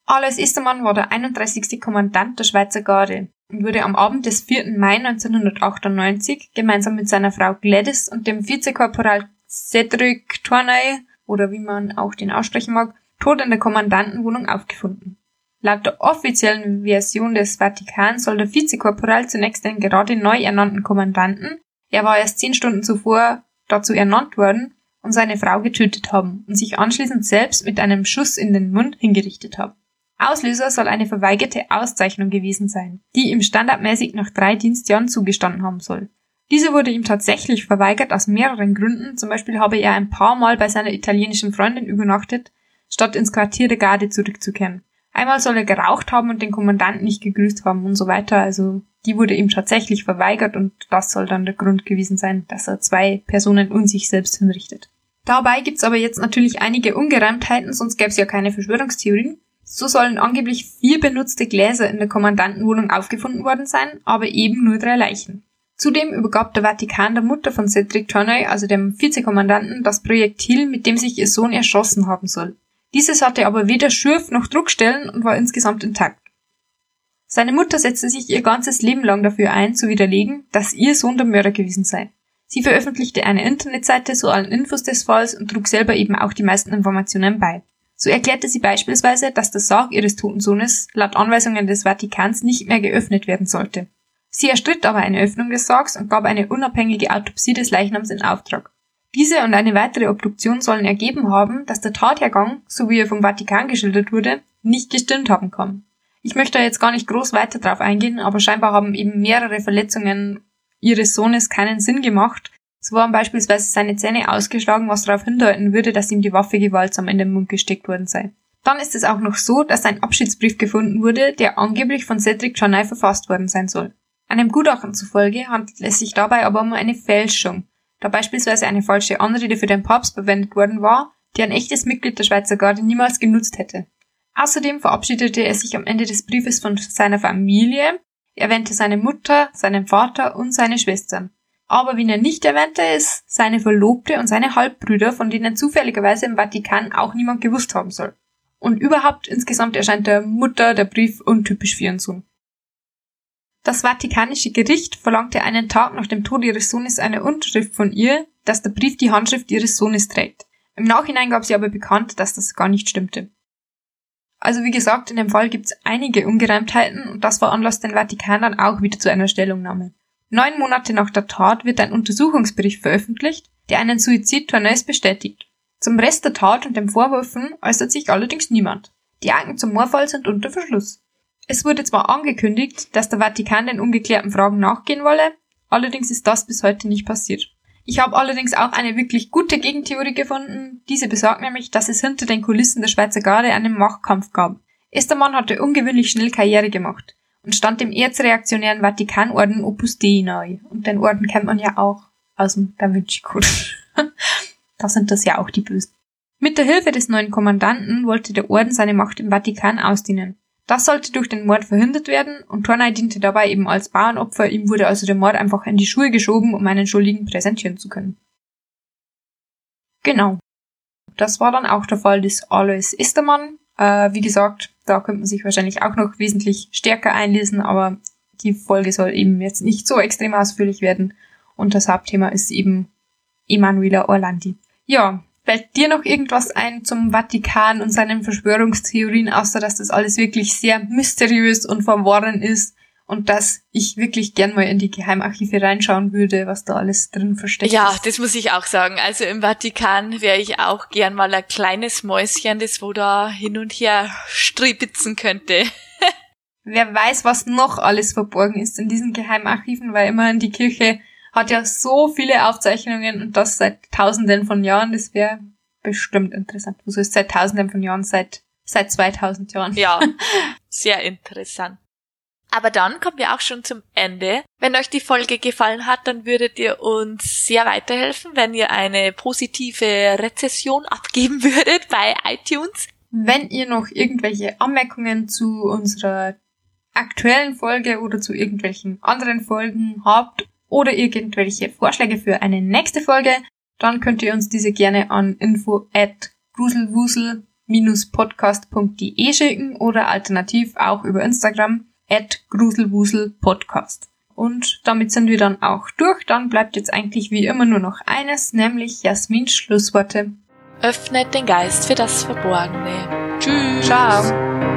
Alois Istermann war der 31. Kommandant der Schweizer Garde und wurde am Abend des 4. Mai 1998 gemeinsam mit seiner Frau Gladys und dem Vizekorporal Cedric Tournay, oder wie man auch den aussprechen mag, tot in der Kommandantenwohnung aufgefunden. Laut der offiziellen Version des Vatikan soll der Vizekorporal zunächst den gerade neu ernannten Kommandanten, er war erst zehn Stunden zuvor dazu ernannt worden, und seine Frau getötet haben und sich anschließend selbst mit einem Schuss in den Mund hingerichtet haben. Auslöser soll eine verweigerte Auszeichnung gewesen sein, die ihm standardmäßig nach drei Dienstjahren zugestanden haben soll. Diese wurde ihm tatsächlich verweigert aus mehreren Gründen, zum Beispiel habe er ein paar Mal bei seiner italienischen Freundin übernachtet, statt ins Quartier der Garde zurückzukehren. Einmal soll er geraucht haben und den Kommandanten nicht gegrüßt haben und so weiter. Also die wurde ihm tatsächlich verweigert und das soll dann der Grund gewesen sein, dass er zwei Personen und sich selbst hinrichtet. Dabei gibt's aber jetzt natürlich einige Ungereimtheiten, sonst gäbe es ja keine Verschwörungstheorien. So sollen angeblich vier benutzte Gläser in der Kommandantenwohnung aufgefunden worden sein, aber eben nur drei Leichen. Zudem übergab der Vatikan der Mutter von Cedric Tournay, also dem Vizekommandanten, das Projektil, mit dem sich ihr Sohn erschossen haben soll. Dieses hatte aber weder Schürf noch Druckstellen und war insgesamt intakt. Seine Mutter setzte sich ihr ganzes Leben lang dafür ein, zu widerlegen, dass ihr Sohn der Mörder gewesen sei. Sie veröffentlichte eine Internetseite zu allen Infos des Falls und trug selber eben auch die meisten Informationen bei. So erklärte sie beispielsweise, dass der Sarg ihres toten Sohnes laut Anweisungen des Vatikans nicht mehr geöffnet werden sollte. Sie erstritt aber eine Öffnung des Sargs und gab eine unabhängige Autopsie des Leichnams in Auftrag. Diese und eine weitere Obduktion sollen ergeben haben, dass der Tathergang, so wie er vom Vatikan geschildert wurde, nicht gestimmt haben kann. Ich möchte da jetzt gar nicht groß weiter drauf eingehen, aber scheinbar haben eben mehrere Verletzungen ihres Sohnes keinen Sinn gemacht. So waren beispielsweise seine Zähne ausgeschlagen, was darauf hindeuten würde, dass ihm die Waffe gewaltsam in den Mund gesteckt worden sei. Dann ist es auch noch so, dass ein Abschiedsbrief gefunden wurde, der angeblich von Cedric Janay verfasst worden sein soll. Einem Gutachten zufolge handelt es sich dabei aber um eine Fälschung, da beispielsweise eine falsche Anrede für den Papst verwendet worden war, die ein echtes Mitglied der Schweizer Garde niemals genutzt hätte. Außerdem verabschiedete er sich am Ende des Briefes von seiner Familie, erwähnte seine Mutter, seinen Vater und seine Schwestern. Aber wen er nicht erwähnte, ist seine Verlobte und seine Halbbrüder, von denen zufälligerweise im Vatikan auch niemand gewusst haben soll. Und überhaupt insgesamt erscheint der Mutter der Brief untypisch für ihren Sohn. Das Vatikanische Gericht verlangte einen Tag nach dem Tod ihres Sohnes eine Unterschrift von ihr, dass der Brief die Handschrift ihres Sohnes trägt. Im Nachhinein gab sie aber bekannt, dass das gar nicht stimmte. Also wie gesagt, in dem Fall gibt es einige Ungereimtheiten und das veranlasst den Vatikan dann auch wieder zu einer Stellungnahme. Neun Monate nach der Tat wird ein Untersuchungsbericht veröffentlicht, der einen Suizid Tourneus bestätigt. Zum Rest der Tat und den Vorwürfen äußert sich allerdings niemand. Die Akten zum Mordfall sind unter Verschluss. Es wurde zwar angekündigt, dass der Vatikan den ungeklärten Fragen nachgehen wolle, allerdings ist das bis heute nicht passiert. Ich habe allerdings auch eine wirklich gute Gegentheorie gefunden. Diese besagt nämlich, dass es hinter den Kulissen der Schweizer Garde einen Machtkampf gab. Estermann hatte ungewöhnlich schnell Karriere gemacht und stand dem erzreaktionären Vatikanorden Opus Dei nahe. Und den Orden kennt man ja auch aus dem Da Vinci Code. <laughs> da sind das ja auch die Bösen. Mit der Hilfe des neuen Kommandanten wollte der Orden seine Macht im Vatikan ausdehnen. Das sollte durch den Mord verhindert werden und Tornay diente dabei eben als Bauernopfer, ihm wurde also der Mord einfach in die Schuhe geschoben, um einen Schuldigen präsentieren zu können. Genau. Das war dann auch der Fall des Alois Istermann. Äh, wie gesagt, da könnte man sich wahrscheinlich auch noch wesentlich stärker einlesen, aber die Folge soll eben jetzt nicht so extrem ausführlich werden und das Hauptthema ist eben Emanuela Orlandi. Ja, Fällt dir noch irgendwas ein zum Vatikan und seinen Verschwörungstheorien, außer dass das alles wirklich sehr mysteriös und verworren ist und dass ich wirklich gern mal in die Geheimarchive reinschauen würde, was da alles drin versteckt ja, ist? Ja, das muss ich auch sagen. Also im Vatikan wäre ich auch gern mal ein kleines Mäuschen, das wo da hin und her stribitzen könnte. <laughs> Wer weiß, was noch alles verborgen ist in diesen Geheimarchiven, weil immerhin die Kirche hat ja so viele Aufzeichnungen und das seit tausenden von Jahren. Das wäre bestimmt interessant. Also ist seit tausenden von Jahren, seit, seit 2000 Jahren. Ja, <laughs> sehr interessant. Aber dann kommen wir auch schon zum Ende. Wenn euch die Folge gefallen hat, dann würdet ihr uns sehr weiterhelfen, wenn ihr eine positive Rezession <laughs> abgeben würdet bei iTunes. Wenn ihr noch irgendwelche Anmerkungen zu unserer aktuellen Folge oder zu irgendwelchen anderen Folgen habt oder irgendwelche Vorschläge für eine nächste Folge, dann könnt ihr uns diese gerne an info at gruselwusel-podcast.de schicken oder alternativ auch über Instagram at gruselwuselpodcast. Und damit sind wir dann auch durch. Dann bleibt jetzt eigentlich wie immer nur noch eines, nämlich Jasmins Schlussworte. Öffnet den Geist für das Verborgene. Tschüss. Ciao.